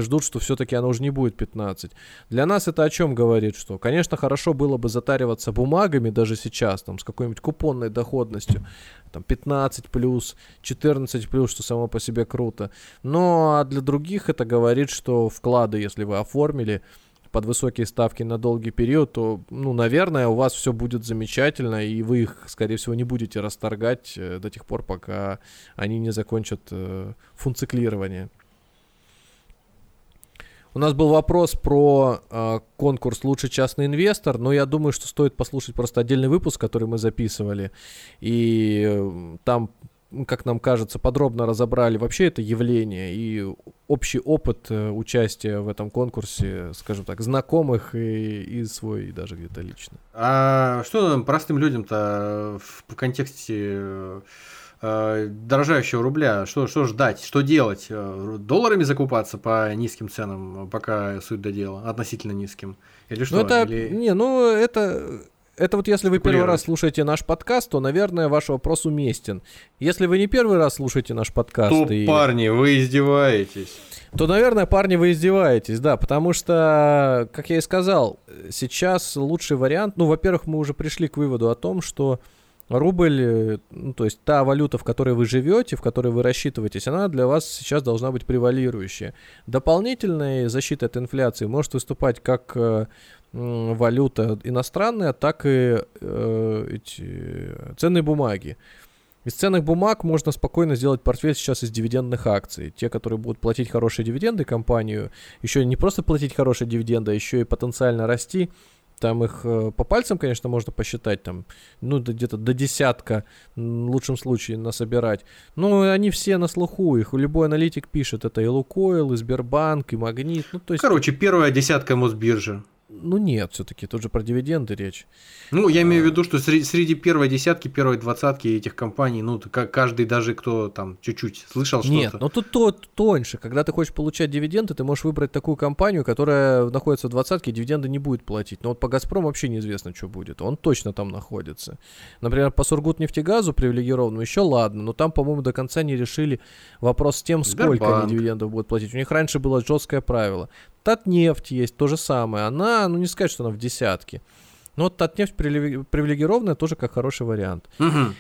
ждут, что все-таки она уже не будет 15. Для нас это о чем говорит? Что, конечно, хорошо было бы затариваться бумагами даже сейчас, там, с какой-нибудь купонной доходностью, там, 15 плюс, 14 плюс, что само по себе круто. Но а для других это говорит, что вклады, если вы оформили, под высокие ставки на долгий период, то, ну, наверное, у вас все будет замечательно, и вы их, скорее всего, не будете расторгать э, до тех пор, пока они не закончат э, функциклирование. У нас был вопрос про э, конкурс «Лучший частный инвестор», но я думаю, что стоит послушать просто отдельный выпуск, который мы записывали. И э, там, как нам кажется, подробно разобрали вообще это явление и общий опыт э, участия в этом конкурсе, скажем так, знакомых и, и свой, и даже где-то лично. А что простым людям-то в контексте Э, дорожающего рубля, что, что ждать, что делать? Э, долларами закупаться по низким ценам, пока суть до дела, относительно низким? Или ну, что? Ну это, Или... не, ну это, это вот если вы первый раз слушаете наш подкаст, то, наверное, ваш вопрос уместен. Если вы не первый раз слушаете наш подкаст... То, и... парни, вы издеваетесь. То, наверное, парни, вы издеваетесь, да, потому что, как я и сказал, сейчас лучший вариант, ну, во-первых, мы уже пришли к выводу о том, что рубль, э, ну, то есть та валюта, в которой вы живете, в которой вы рассчитываетесь, она для вас сейчас должна быть превалирующая. Дополнительная защита от инфляции может выступать как э, валюта иностранная, так и э, эти ценные бумаги. Из ценных бумаг можно спокойно сделать портфель сейчас из дивидендных акций. Те, которые будут платить хорошие дивиденды компанию, еще не просто платить хорошие дивиденды, а еще и потенциально расти – там их э, по пальцам, конечно, можно посчитать, там, ну, где-то до десятка, в лучшем случае, насобирать. Но они все на слуху, их любой аналитик пишет, это и Лукойл, и Сбербанк, и Магнит. Ну, то есть... Короче, первая десятка Мосбиржи. Ну нет, все-таки тут же про дивиденды речь. Ну, я имею в виду, что среди, среди первой десятки, первой двадцатки этих компаний, ну, каждый даже, кто там чуть-чуть слышал что-то. Нет, но тут то, тоньше. Когда ты хочешь получать дивиденды, ты можешь выбрать такую компанию, которая находится в двадцатке, и дивиденды не будет платить. Но вот по Газпром вообще неизвестно, что будет. Он точно там находится. Например, по Сургутнефтегазу привилегированному еще ладно, но там, по-моему, до конца не решили вопрос с тем, сколько Сбербанк. они дивидендов будут платить. У них раньше было жесткое правило. Татнефть есть то же самое. Она, ну не сказать, что она в десятке. Но вот Татнефть привилегированная тоже как хороший вариант. Угу.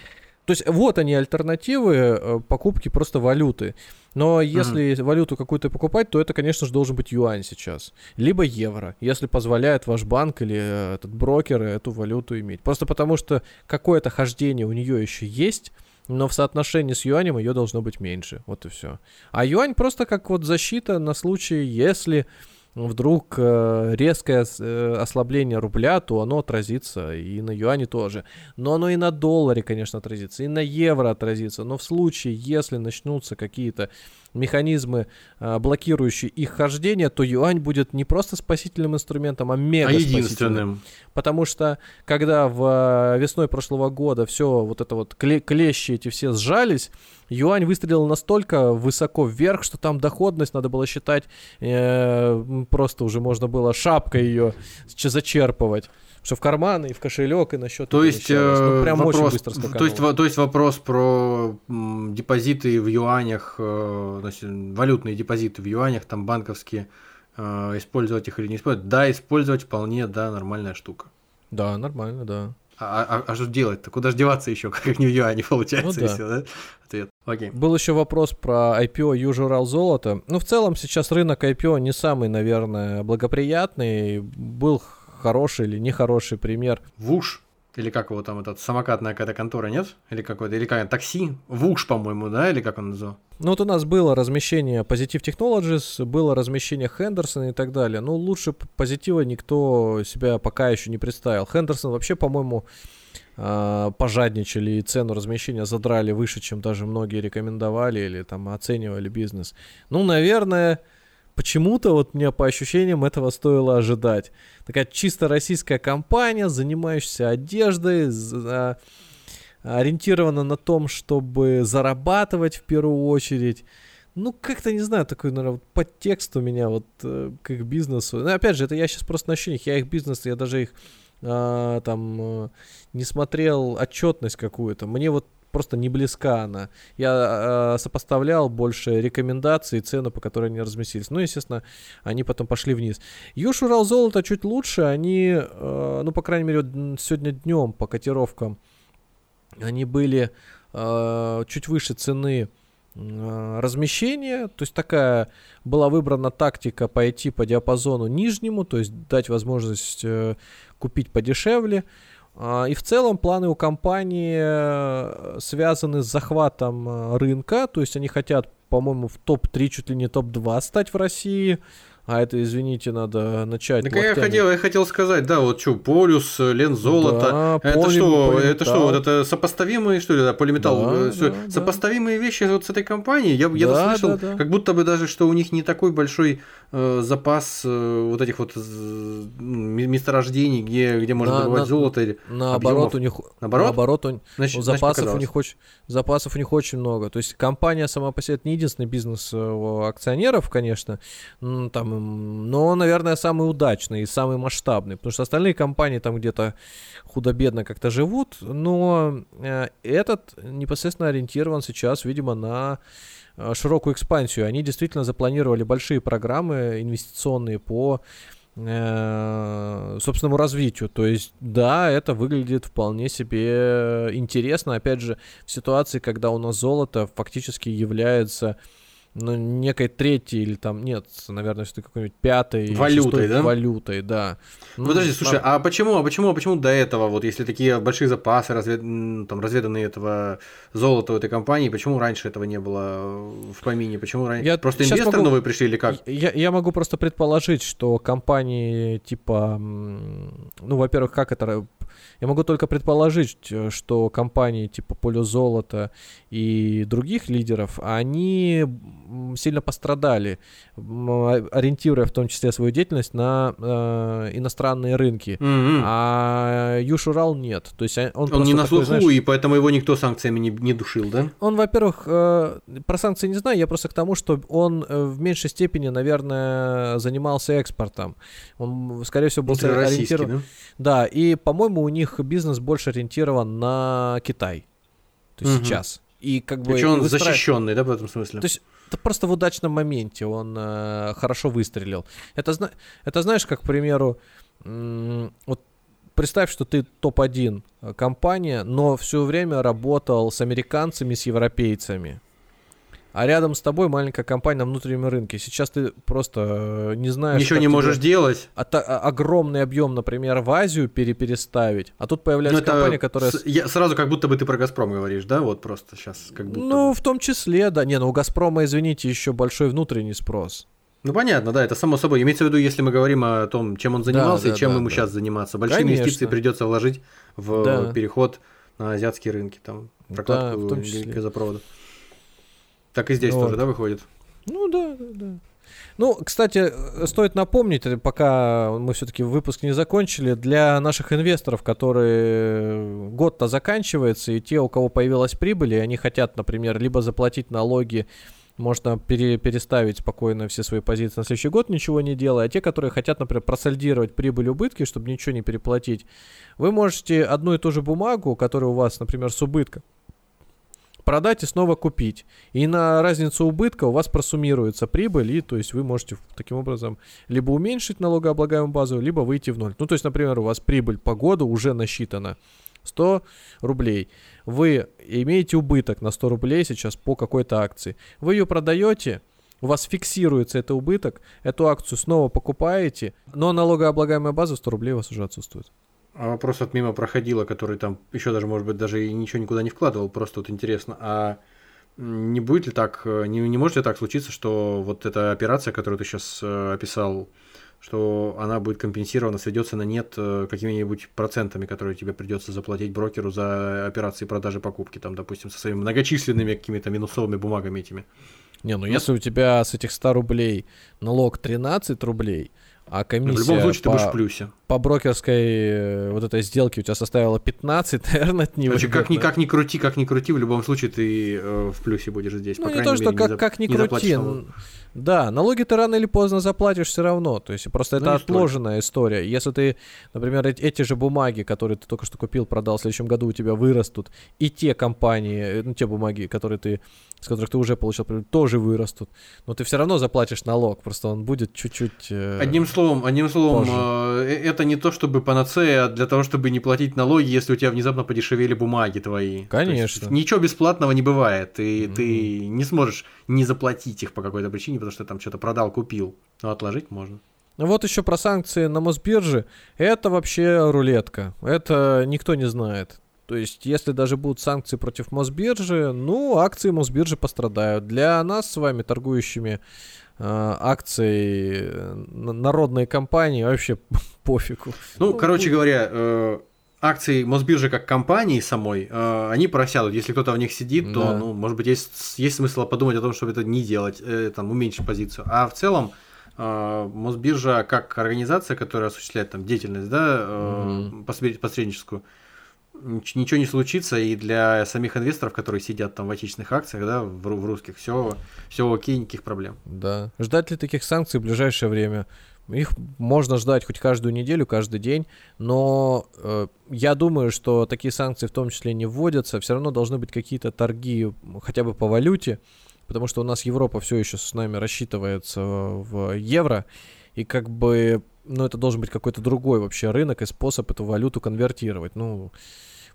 То есть вот они альтернативы э, покупки просто валюты. Но если mm валюту какую-то покупать, то это, конечно же, должен быть юань сейчас. Либо евро, если позволяет ваш банк или э, этот брокер эту валюту иметь. Просто потому что какое-то хождение у нее еще есть, но в соотношении с юанем ее должно быть меньше. Вот и все. А юань просто как вот защита на случай, если вдруг э, резкое э, ослабление рубля, то оно отразится и на юане тоже. Но оно и на долларе, конечно, отразится, и на евро отразится. Но в случае, если начнутся какие-то механизмы, а, блокирующие их хождение, то юань будет не просто спасительным инструментом, а мега А единственным. Потому что когда в весной прошлого года все вот это вот кле- клещи эти все сжались, юань выстрелил настолько высоко вверх, что там доходность надо было считать, э, просто уже можно было шапкой ее зачерпывать. Что в карман и в кошелек и на счет. То есть, ну, прям вопрос, очень быстро скакануло. то, есть, то есть вопрос про депозиты в юанях, э, значит, валютные депозиты в юанях, там банковские, э, использовать их или не использовать. Да, использовать вполне, да, нормальная штука. Да, нормально, да. А, а- а что делать-то? Куда же деваться еще, как не в юане получается, Ну да. всё, да? Ответ. Окей. Был еще вопрос про IPO Usual золото. Ну, в целом, сейчас рынок IPO не самый, наверное, благоприятный. Был хороший или нехороший пример. Вуш, или как его там, этот, самокатная какая-то контора, нет? Или какой-то, или как, такси? Вуш, по-моему, да? Или как он называл? Ну, вот у нас было размещение Positive Technologies, было размещение Хендерсона и так далее. Ну, лучше позитива никто себя пока еще не представил. Хендерсон вообще, по-моему, а, пожадничали и цену размещения задрали выше, чем даже многие рекомендовали или там оценивали бизнес. Ну, наверное, почему-то вот мне по ощущениям этого стоило ожидать. Такая чисто российская компания, занимающаяся одеждой, за- ориентирована на том, чтобы зарабатывать в первую очередь. Ну, как-то, не знаю, такой, наверное, подтекст у меня вот э, к их бизнесу. Ну, опять же, это я сейчас просто на ощущениях, я их бизнес, я даже их а, там э, не смотрел отчетность какую-то. Мне вот просто не близка она. Я э, сопоставлял больше рекомендаций и цены, по которой они разместились. Ну, естественно, они потом пошли вниз. Юж Урал золото чуть лучше. Они, э, ну, по крайней мере, сегодня днем по котировкам они были э, чуть выше цены э, размещения. То есть такая была выбрана тактика пойти по диапазону нижнему, то есть дать возможность э, купить подешевле. А, И в целом планы у компании э, связаны с захватом э, рынка, то есть они хотят, по-моему, в топ-3, чуть ли не топ-2 стать в России. А это, извините, надо начать. Так я локтями. хотел, я хотел сказать, да, вот что, полюс, э, лен золото. Да, это поли- что, это полиметалл. что, вот это сопоставимые, что ли, да, полиметалл? Да, э, всё, да, да. сопоставимые вещи вот с этой компанией. Я, я Да, слышал, да, да. как будто бы даже, что у них не такой большой э, запас э, вот этих вот э, месторождений, где, где можно На- добывать на- золото. Или... Наоборот, объемов. у них Наоборот? наоборот, у- Значит, Ну, значит, запасов у них очень запасов у них очень много. То есть компания сама по себе это не единственный бизнес э, акционеров, конечно, там, но, наверное, самый удачный и самый масштабный, потому что остальные компании там где-то худо-бедно как-то живут, но э, этот непосредственно ориентирован сейчас, видимо, на э, широкую экспансию. Они действительно запланировали большие программы инвестиционные по э, собственному развитию. То есть, да, это выглядит вполне себе интересно. Опять же, в ситуации, когда у нас золото фактически является ну, некой третьей или там, нет, наверное, все-таки какой-нибудь пятой Валютой, шестой да? валютой, да. Ну, Подожди, слушай, а почему, а почему, а почему до этого, вот если такие большие запасы развед... там, разведанные этого золота у этой компании, почему раньше этого не было в помине? Почему раньше? Я Просто инвесторы могу- новые пришли или как? Я, я могу просто предположить, что компании типа, ну, во-первых, как это, я могу только предположить, э, что компании типа Поле Золота и других лидеров, они сильно пострадали, а- ориентируя в том числе свою деятельность на э, иностранные рынки. Мгм. А Юшурал нет. То есть а- он, Он не на такой, слуху, знаешь, и поэтому его никто санкциями не, не душил, да? он, во-первых, э, про санкции не знаю, я просто к тому, что он э, в меньшей степени, наверное, занимался экспортом. Он, скорее всего, был ориентирован... да? Да, и, по-моему, у них бизнес больше ориентирован на Китай. То есть Мгм. сейчас. И как бы... Причем он выстра- защищенный, да, в этом смысле? То есть это просто в удачном моменте он э, хорошо выстрелил. Это, это знаешь, как, к примеру, вот представь, что ты топ-1 э, компания, но все время работал с американцами, с европейцами. А рядом с тобой маленькая компания на внутреннем рынке. Сейчас ты просто э, не знаешь... Ничего не можешь делать. ото- а- огромный объем, например, в Азию пере- переставить. А тут Ну, появляется это компания, которая... с- я сразу как будто бы ты про Газпром говоришь, да? Вот просто сейчас как будто Ну, бы. в том числе, да. Не, ну у Газпрома, извините, еще большой внутренний спрос. Ну, понятно, да, это само собой. Имеется в виду, если мы говорим о том, чем он занимался да, и чем да, ему да. сейчас заниматься. Большие Конечно. инвестиции придется вложить в Да. переход на азиатские рынки, там, Да, прокладку числе. газопровода. Так и здесь Вот. тоже, да, выходит? Ну да, да, да. Ну, кстати, э, стоит напомнить, э, пока мы все-таки выпуск не закончили, для наших инвесторов, которые год-то заканчивается, и те, у кого появилась прибыль, и они хотят, например, либо заплатить налоги, можно пере, переставить спокойно все свои позиции на следующий год, ничего не делая. А те, которые хотят, например, просольдировать прибыль убытки, чтобы ничего не переплатить, вы можете одну и ту же бумагу, которая у вас, например, с убытком, продать и снова купить. И на разницу убытка у вас просуммируется прибыль, и то есть вы можете таким образом либо уменьшить налогооблагаемую базу, либо выйти в ноль. Ну, то есть, например, у вас прибыль по году уже насчитана 100 рублей. Вы имеете убыток на 100 рублей сейчас по какой-то акции. Вы ее продаете, у вас фиксируется этот убыток, эту акцию снова покупаете, но налогооблагаемая база 100 рублей у вас уже отсутствует. А вопрос от мимо проходила, который там еще даже, может быть, даже и ничего никуда не вкладывал, просто вот интересно, а не будет ли так, не, не может ли так случиться, что вот эта операция, которую ты сейчас э, описал, что она будет компенсирована, сведется на нет э, какими-нибудь процентами, которые тебе придется заплатить брокеру за операции продажи покупки, там, допустим, со своими многочисленными какими-то минусовыми бумагами этими. Не, ну если у тебя с этих 100 рублей налог 13 рублей, а комиссия в любом случае по, ты будешь в плюсе. По брокерской э, вот этой сделке у тебя составила 15, наверное, это не Значит, как ни, как ни крути, как ни крути, в любом случае ты э, в плюсе будешь здесь. Ну, по не то, что мере, как, не как ни крути. Да, налоги ты рано или поздно заплатишь все равно. То есть просто ну, это отложенная история. Если ты, например, эти же бумаги, которые ты только что купил, продал в следующем году, у тебя вырастут, и те компании, э, ну, те бумаги, которые ты, с которых ты уже получил, тоже вырастут. Но ты все равно заплатишь налог, просто он будет чуть-чуть. Э, одним словом, одним словом, э, э, это не то чтобы панацея для того, чтобы не платить налоги, если у тебя внезапно подешевели бумаги твои. Конечно. ничего бесплатного не бывает. И mm-hmm. ты не сможешь не заплатить их по какой-то причине, потому что там что-то продал, купил. Но отложить можно. Ну вот еще про санкции на Мосбирже. Это вообще рулетка. Это никто не знает. То есть, если даже будут санкции против Мосбиржи, ну, акции Мосбиржи пострадают. Для нас с вами, торгующими э, акцией народной компании, вообще пофигу. Ну, ну короче говоря, э, акции Мосбиржи как компании самой, э, они просядут. Если кто-то в них сидит, то, да. ну, может быть, есть, есть смысл подумать о том, чтобы это не делать, э, там, уменьшить позицию. А в целом, э, Мосбиржа как организация, которая осуществляет там деятельность, да, э, угу. посредническую, ничего не случится, и для самих инвесторов, которые сидят там в отечественных акциях, да, в, в русских, все, все окей, никаких проблем. Да. Ждать ли таких санкций в ближайшее время? Их можно ждать хоть каждую неделю, каждый день, но э, я думаю, что такие санкции в том числе не вводятся. Все равно должны быть какие-то торги хотя бы по валюте, потому что у нас Европа все еще с нами рассчитывается в евро, и как бы, ну, это должен быть какой-то другой вообще рынок и способ эту валюту конвертировать. Ну,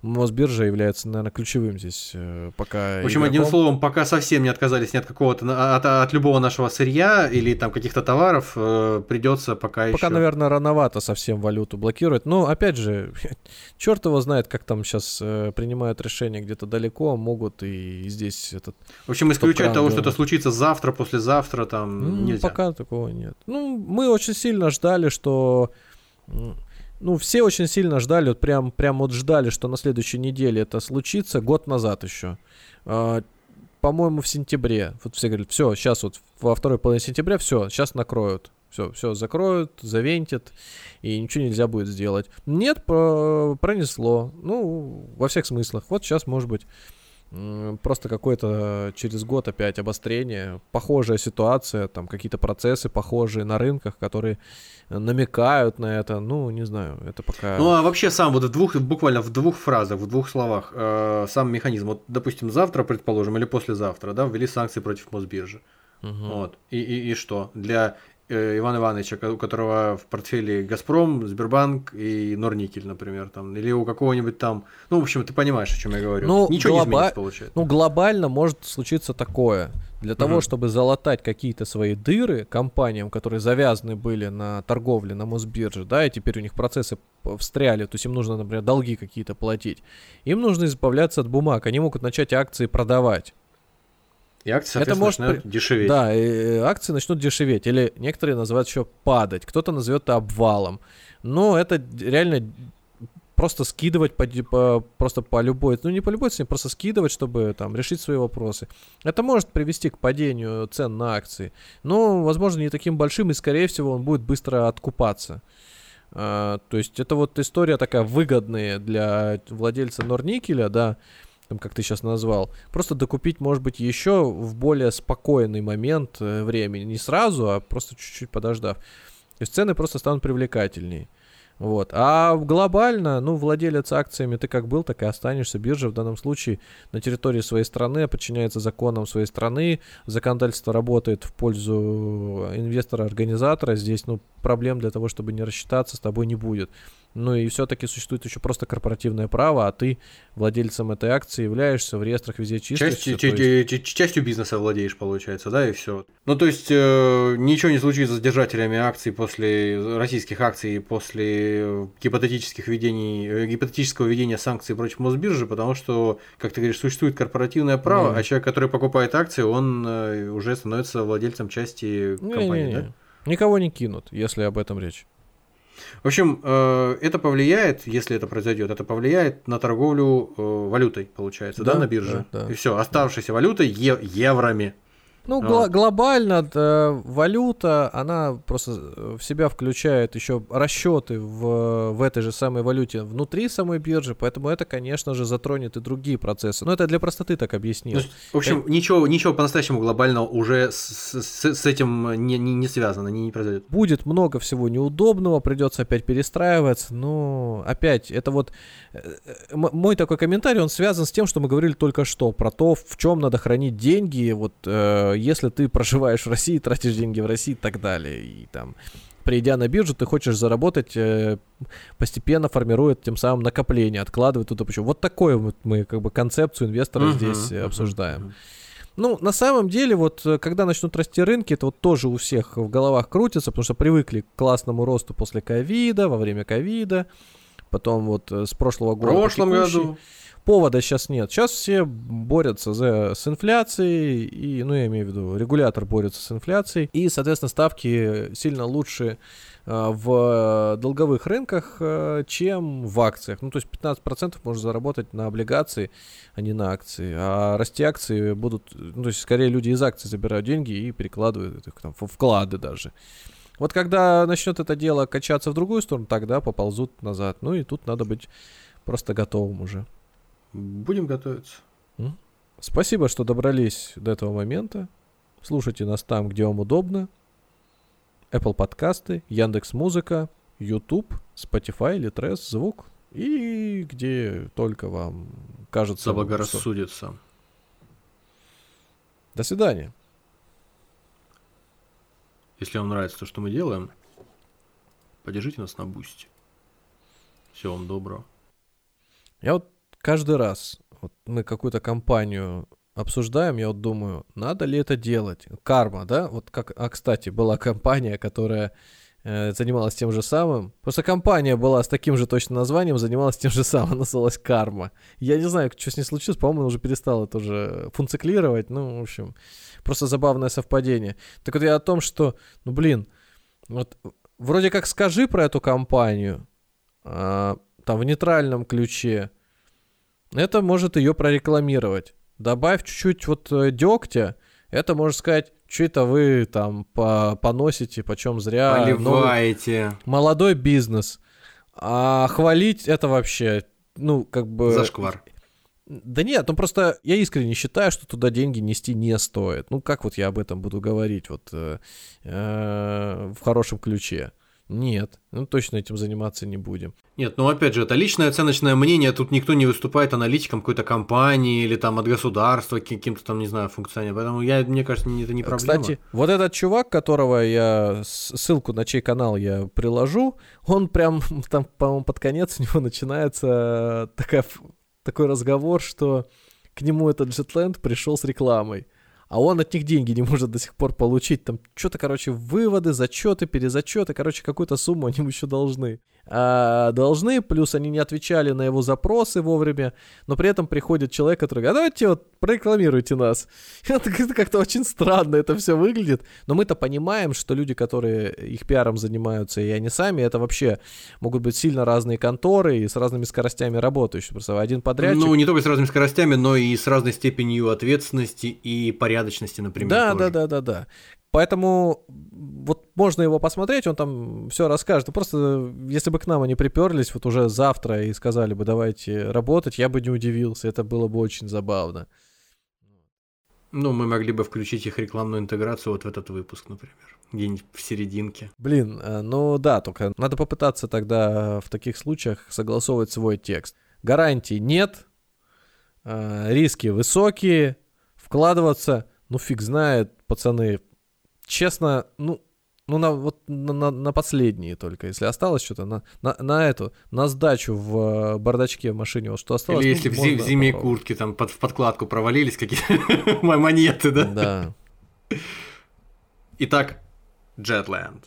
Мосбиржа является, наверное, ключевым здесь э, пока. В общем, игроком. одним словом, пока совсем не отказались ни от какого-то от, от любого нашего сырья или там каких-то товаров, э, придется пока, пока еще. Пока, наверное, рановато совсем валюту блокировать. Но опять же, черт его знает, как там сейчас э, принимают решения где-то далеко, могут и здесь этот. В общем, исключать того, что это случится завтра, послезавтра, там ну, нельзя. Пока такого нет. Ну, мы очень сильно ждали, что ну, все очень сильно ждали, вот прям, прям вот ждали, что на следующей неделе это случится, год назад еще. А, по-моему, в сентябре. Вот все говорят, все, сейчас вот во второй половине сентября, все, сейчас накроют. Все, все закроют, завентят, и ничего нельзя будет сделать. Нет, про, пронесло. Ну, во всех смыслах. Вот сейчас, может быть, просто какое-то через год опять обострение, похожая ситуация, там какие-то процессы похожие на рынках, которые намекают на это, ну, не знаю, это пока... Ну, а вообще сам вот в двух, буквально в двух фразах, в двух словах, э, сам механизм, вот, допустим, завтра, предположим, или послезавтра, да, ввели санкции против Мосбиржи. Угу. Вот. И, и, и что? Для э, Ивана Ивановича, у которого в портфеле Газпром, Сбербанк и Норникель, например, там, или у какого-нибудь там, ну, в общем, ты понимаешь, о чем я говорю. Ну, Ничего глоба... не изменится, получается. Ну, глобально может случиться такое. Для того, mm чтобы залатать какие-то свои дыры компаниям, которые завязаны были на торговле на Мосбирже, да, и теперь у них процессы встряли, то есть им нужно, например, долги какие-то платить, им нужно избавляться от бумаг, они могут начать акции продавать. И акции, это может начнут дешеветь. Да, и акции начнут дешеветь. Или некоторые называют еще падать. Кто-то назовет это обвалом. Но это реально просто скидывать по, по, просто по любой, ну не по любой цене, просто скидывать, чтобы там решить свои вопросы. Это может привести к падению цен на акции, но, возможно, не таким большим, и, скорее всего, он будет быстро откупаться. А, то есть это вот история такая выгодная для владельца Норникеля, да, там, как ты сейчас назвал, просто докупить, может быть, еще в более спокойный момент э, времени, не сразу, а просто чуть-чуть подождав. То есть цены просто станут привлекательнее. Вот. А глобально, ну, владелец акциями ты как был, так и останешься. Биржа в данном случае на территории своей страны подчиняется законам своей страны. Законодательство работает в пользу инвестора-организатора. Здесь, ну, проблем для того, чтобы не рассчитаться с тобой не будет. Ну и все-таки существует еще просто корпоративное право, а ты владельцем этой акции являешься, в реестрах везде числишься. Частью, есть... частью бизнеса владеешь, получается, да, и все. Ну, то есть, э, ничего не случится с держателями акций после российских акций, после гипотетических ведений, э, гипотетического ведения санкций против Мосбиржи, потому что, как ты говоришь, существует корпоративное право, mm. а человек, который покупает акции, он э, уже становится владельцем части компании, не, не, не. да? Никого не кинут, если об этом речь. В общем, э, это повлияет, если это произойдет, это повлияет на торговлю э, валютой, получается, да, да на бирже. Да, да. И все, оставшейся валютой е- еврами. Ну, гл- глобально да, валюта, она просто в себя включает еще расчеты в, в этой же самой валюте внутри самой биржи, поэтому это, конечно же, затронет и другие процессы. Но это для простоты так объяснил. Ну, в общем, это... ничего, ничего по-настоящему глобального уже с, с, с этим не, не, не связано, не, не произойдет. Будет много всего неудобного, придется опять перестраиваться, но опять, это вот э, э, мой такой комментарий, он связан с тем, что мы говорили только что, про то, в чем надо хранить деньги, вот э, если ты проживаешь в России, тратишь деньги в России и так далее. И там, придя на биржу, ты хочешь заработать, э, постепенно формирует тем самым накопление, откладывает туда почему. Вот такую вот мы как бы концепцию инвестора uh-huh, здесь uh-huh, обсуждаем. Uh-huh. Ну, на самом деле, вот э, когда начнут расти рынки, это вот тоже у всех в головах крутится, потому что привыкли к классному росту после ковида, во время ковида, потом вот э, с прошлого года. В прошлом году повода сейчас нет. Сейчас все борются за, с инфляцией, и, ну, я имею в виду, регулятор борется с инфляцией, и, соответственно, ставки сильно лучше э, в долговых рынках, э, чем в акциях. Ну, то есть 15% можно заработать на облигации, а не на акции. А расти акции будут, ну, то есть скорее люди из акций забирают деньги и перекладывают их там в вклады даже. Вот когда начнет это дело качаться в другую сторону, тогда поползут назад. Ну и тут надо быть просто готовым уже. Будем готовиться. Спасибо, что добрались до этого момента. Слушайте нас там, где вам удобно. Apple подкасты, Яндекс Музыка, YouTube, Spotify, Litres, звук и где только вам кажется. Заблагорассудится. Что... До свидания. Если вам нравится то, что мы делаем, поддержите нас на бусте. Всего вам доброго. Я вот каждый раз вот мы какую-то компанию обсуждаем, я вот думаю, надо ли это делать? Карма, да? Вот как, а кстати, была компания, которая э, занималась тем же самым. Просто компания была с таким же точно названием, занималась тем же самым, называлась Карма. Я не знаю, что с ней случилось, по-моему, уже перестала тоже функциклировать, ну, в общем, просто забавное совпадение. Так вот я о том, что, ну, блин, вот вроде как скажи про эту компанию, а, там в нейтральном ключе, это может ее прорекламировать. Добавь чуть-чуть вот э, дегтя, это можно сказать, что это вы там по поносите, почем зря. Поливаете. Новый, молодой бизнес. А хвалить это вообще, ну, как бы... Зашквар. Да нет, ну просто я искренне считаю, что туда деньги нести не стоит. Ну как вот я об этом буду говорить вот э, э, в хорошем ключе? Нет, ну точно этим заниматься не будем. Нет, ну опять же, это личное оценочное мнение, тут никто не выступает аналитиком какой-то компании или там от государства каким-то там, не знаю, функционием. Поэтому я, мне кажется, это не проблема. Кстати, вот этот чувак, которого я, ссылку на чей канал я приложу, он прям там, по-моему, под конец у него начинается такая, такой разговор, что к нему этот Jetland пришел с рекламой а он от них деньги не может до сих пор получить. Там что-то, короче, выводы, зачеты, перезачеты, короче, какую-то сумму они ему еще должны. А, должны, плюс они не отвечали на его запросы вовремя, но при этом приходит человек, который говорит, а давайте вот прорекламируйте нас. Это как-то очень странно это все выглядит, но мы-то понимаем, что люди, которые их пиаром занимаются, и они сами, это вообще могут быть сильно разные конторы и с разными скоростями работающие. Просто один подрядчик... Ну, не только с разными скоростями, но и с разной степенью ответственности и порядочности, например. Да, тоже. да, да, да, да. Поэтому вот можно его посмотреть, он там все расскажет. Просто если бы к нам они приперлись вот уже завтра и сказали бы давайте работать, я бы не удивился, это было бы очень забавно. Ну, мы могли бы включить их рекламную интеграцию вот в этот выпуск, например, где-нибудь в серединке. Блин, э, ну да, только надо попытаться тогда в таких случаях согласовывать свой текст. Гарантий нет, э, риски высокие, вкладываться, ну фиг знает, пацаны, честно, ну, ну на, вот на, на, на последние только, если осталось что-то, на, на, на эту, на сдачу в э, бардачке в машине, вот что осталось. Или если ну, в, зим, в зимней куртке там под, в подкладку провалились какие-то монеты, да? Да. Итак, Jetland.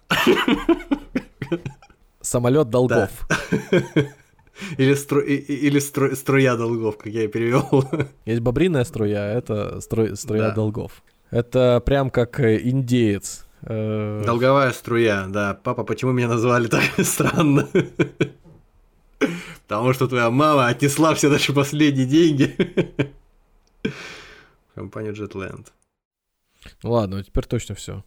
Самолет долгов. Или, стру... или стру... струя долгов, как я перевел. Есть бобриная струя, а это стру... струя да. долгов. Это прям как э, индеец. Э, Долговая струя, да. Папа, почему меня назвали так странно? Потому что твоя мама отнесла все наши последние деньги в компанию Jetland. Ладно, теперь точно все.